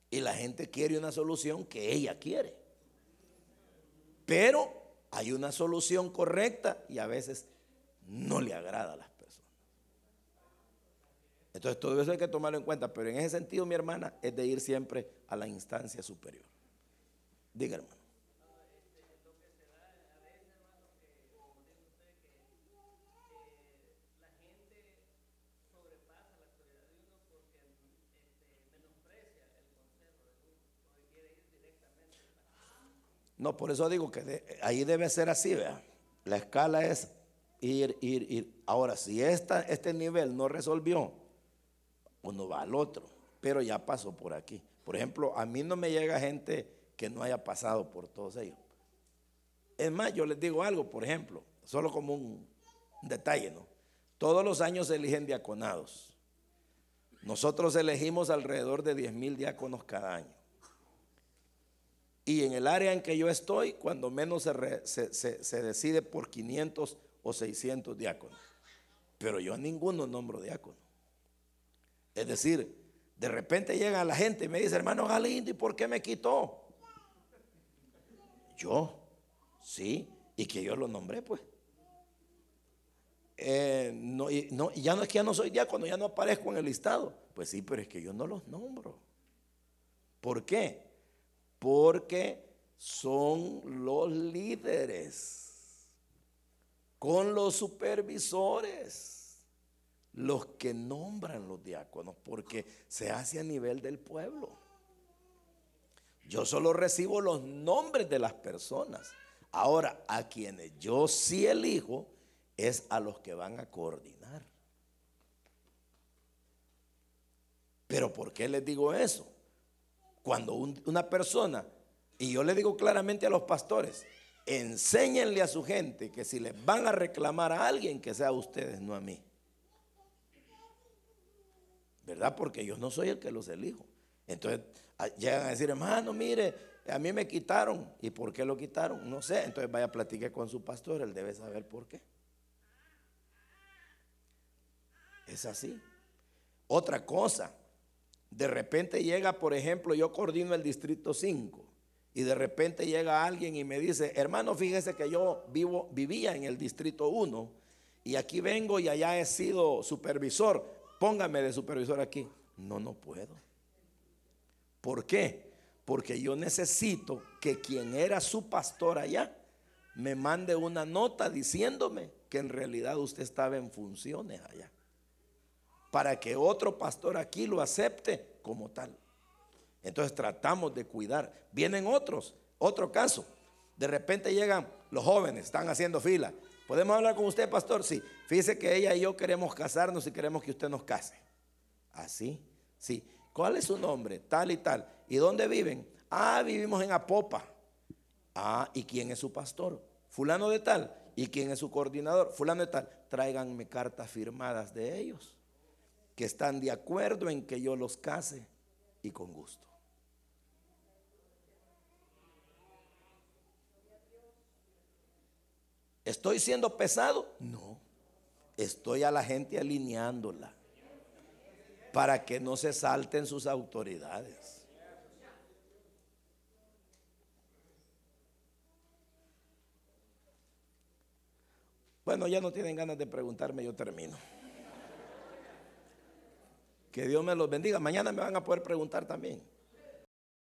Y la gente quiere una solución que ella quiere. Pero hay una solución correcta y a veces no le agrada a las. Entonces todo eso hay que tomarlo en cuenta, pero en ese sentido, mi hermana, es de ir siempre a la instancia superior. Diga, hermano. No, por eso digo que ahí debe ser así, vea. La escala es ir, ir, ir. Ahora, si esta, este nivel no resolvió, uno va al otro, pero ya pasó por aquí. Por ejemplo, a mí no me llega gente que no haya pasado por todos ellos. Es más, yo les digo algo, por ejemplo, solo como un detalle, ¿no? Todos los años se eligen diaconados. Nosotros elegimos alrededor de 10 mil diáconos cada año. Y en el área en que yo estoy, cuando menos se, se, decide por 500 o 600 diáconos. Pero yo a ninguno nombro diácono. Es decir, de repente llega la gente y me dice, hermano Galindo, ¿y por qué me quitó? Yo, sí, y que yo lo nombré, pues. Eh, no, y, no, ya no es que ya no soy diácono, ya no aparezco en el listado. Pues sí, pero es que yo no los nombro. ¿Por qué? porque son los líderes con los supervisores los que nombran los diáconos, porque se hace a nivel del pueblo. Yo solo recibo los nombres de las personas. Ahora, a quienes yo sí elijo es a los que van a coordinar. Pero ¿por qué les digo eso? Cuando una persona, y yo le digo claramente a los pastores, enséñenle a su gente que si les van a reclamar a alguien, que sea a ustedes, no a mí. ¿Verdad? Porque yo no soy el que los elijo. Entonces llegan a decir, hermano, mire, a mí me quitaron. ¿Y por qué lo quitaron? No sé. Entonces vaya a platicar con su pastor, él debe saber por qué. Es así. Otra cosa, de repente llega, por ejemplo, yo coordino el distrito 5 y de repente llega alguien y me dice, hermano, fíjese que yo vivo, vivía en el distrito 1 y aquí vengo y allá he sido supervisor, póngame de supervisor aquí. No, no puedo. ¿Por qué? Porque yo necesito que quien era su pastor allá me mande una nota diciéndome que en realidad usted estaba en funciones allá para que otro pastor aquí lo acepte como tal. Entonces tratamos de cuidar. Vienen otros, otro caso. De repente llegan los jóvenes, están haciendo fila. ¿Podemos hablar con usted, pastor? Sí. Fíjese que ella y yo queremos casarnos y queremos que usted nos case. ¿Así? Sí. ¿Cuál es su nombre? Tal y tal. ¿Y dónde viven? Ah, vivimos en Apopa. Ah, ¿y quién es su pastor? Fulano de tal. ¿Y quién es su coordinador? Fulano de tal. Tráiganme cartas firmadas de ellos que están de acuerdo en que yo los case y con gusto. ¿Estoy siendo pesado? No. Estoy a la gente alineándola para que no se salten sus autoridades. Bueno, ya no tienen ganas de preguntarme, yo termino. Que Dios me los bendiga. Mañana me van a poder preguntar también.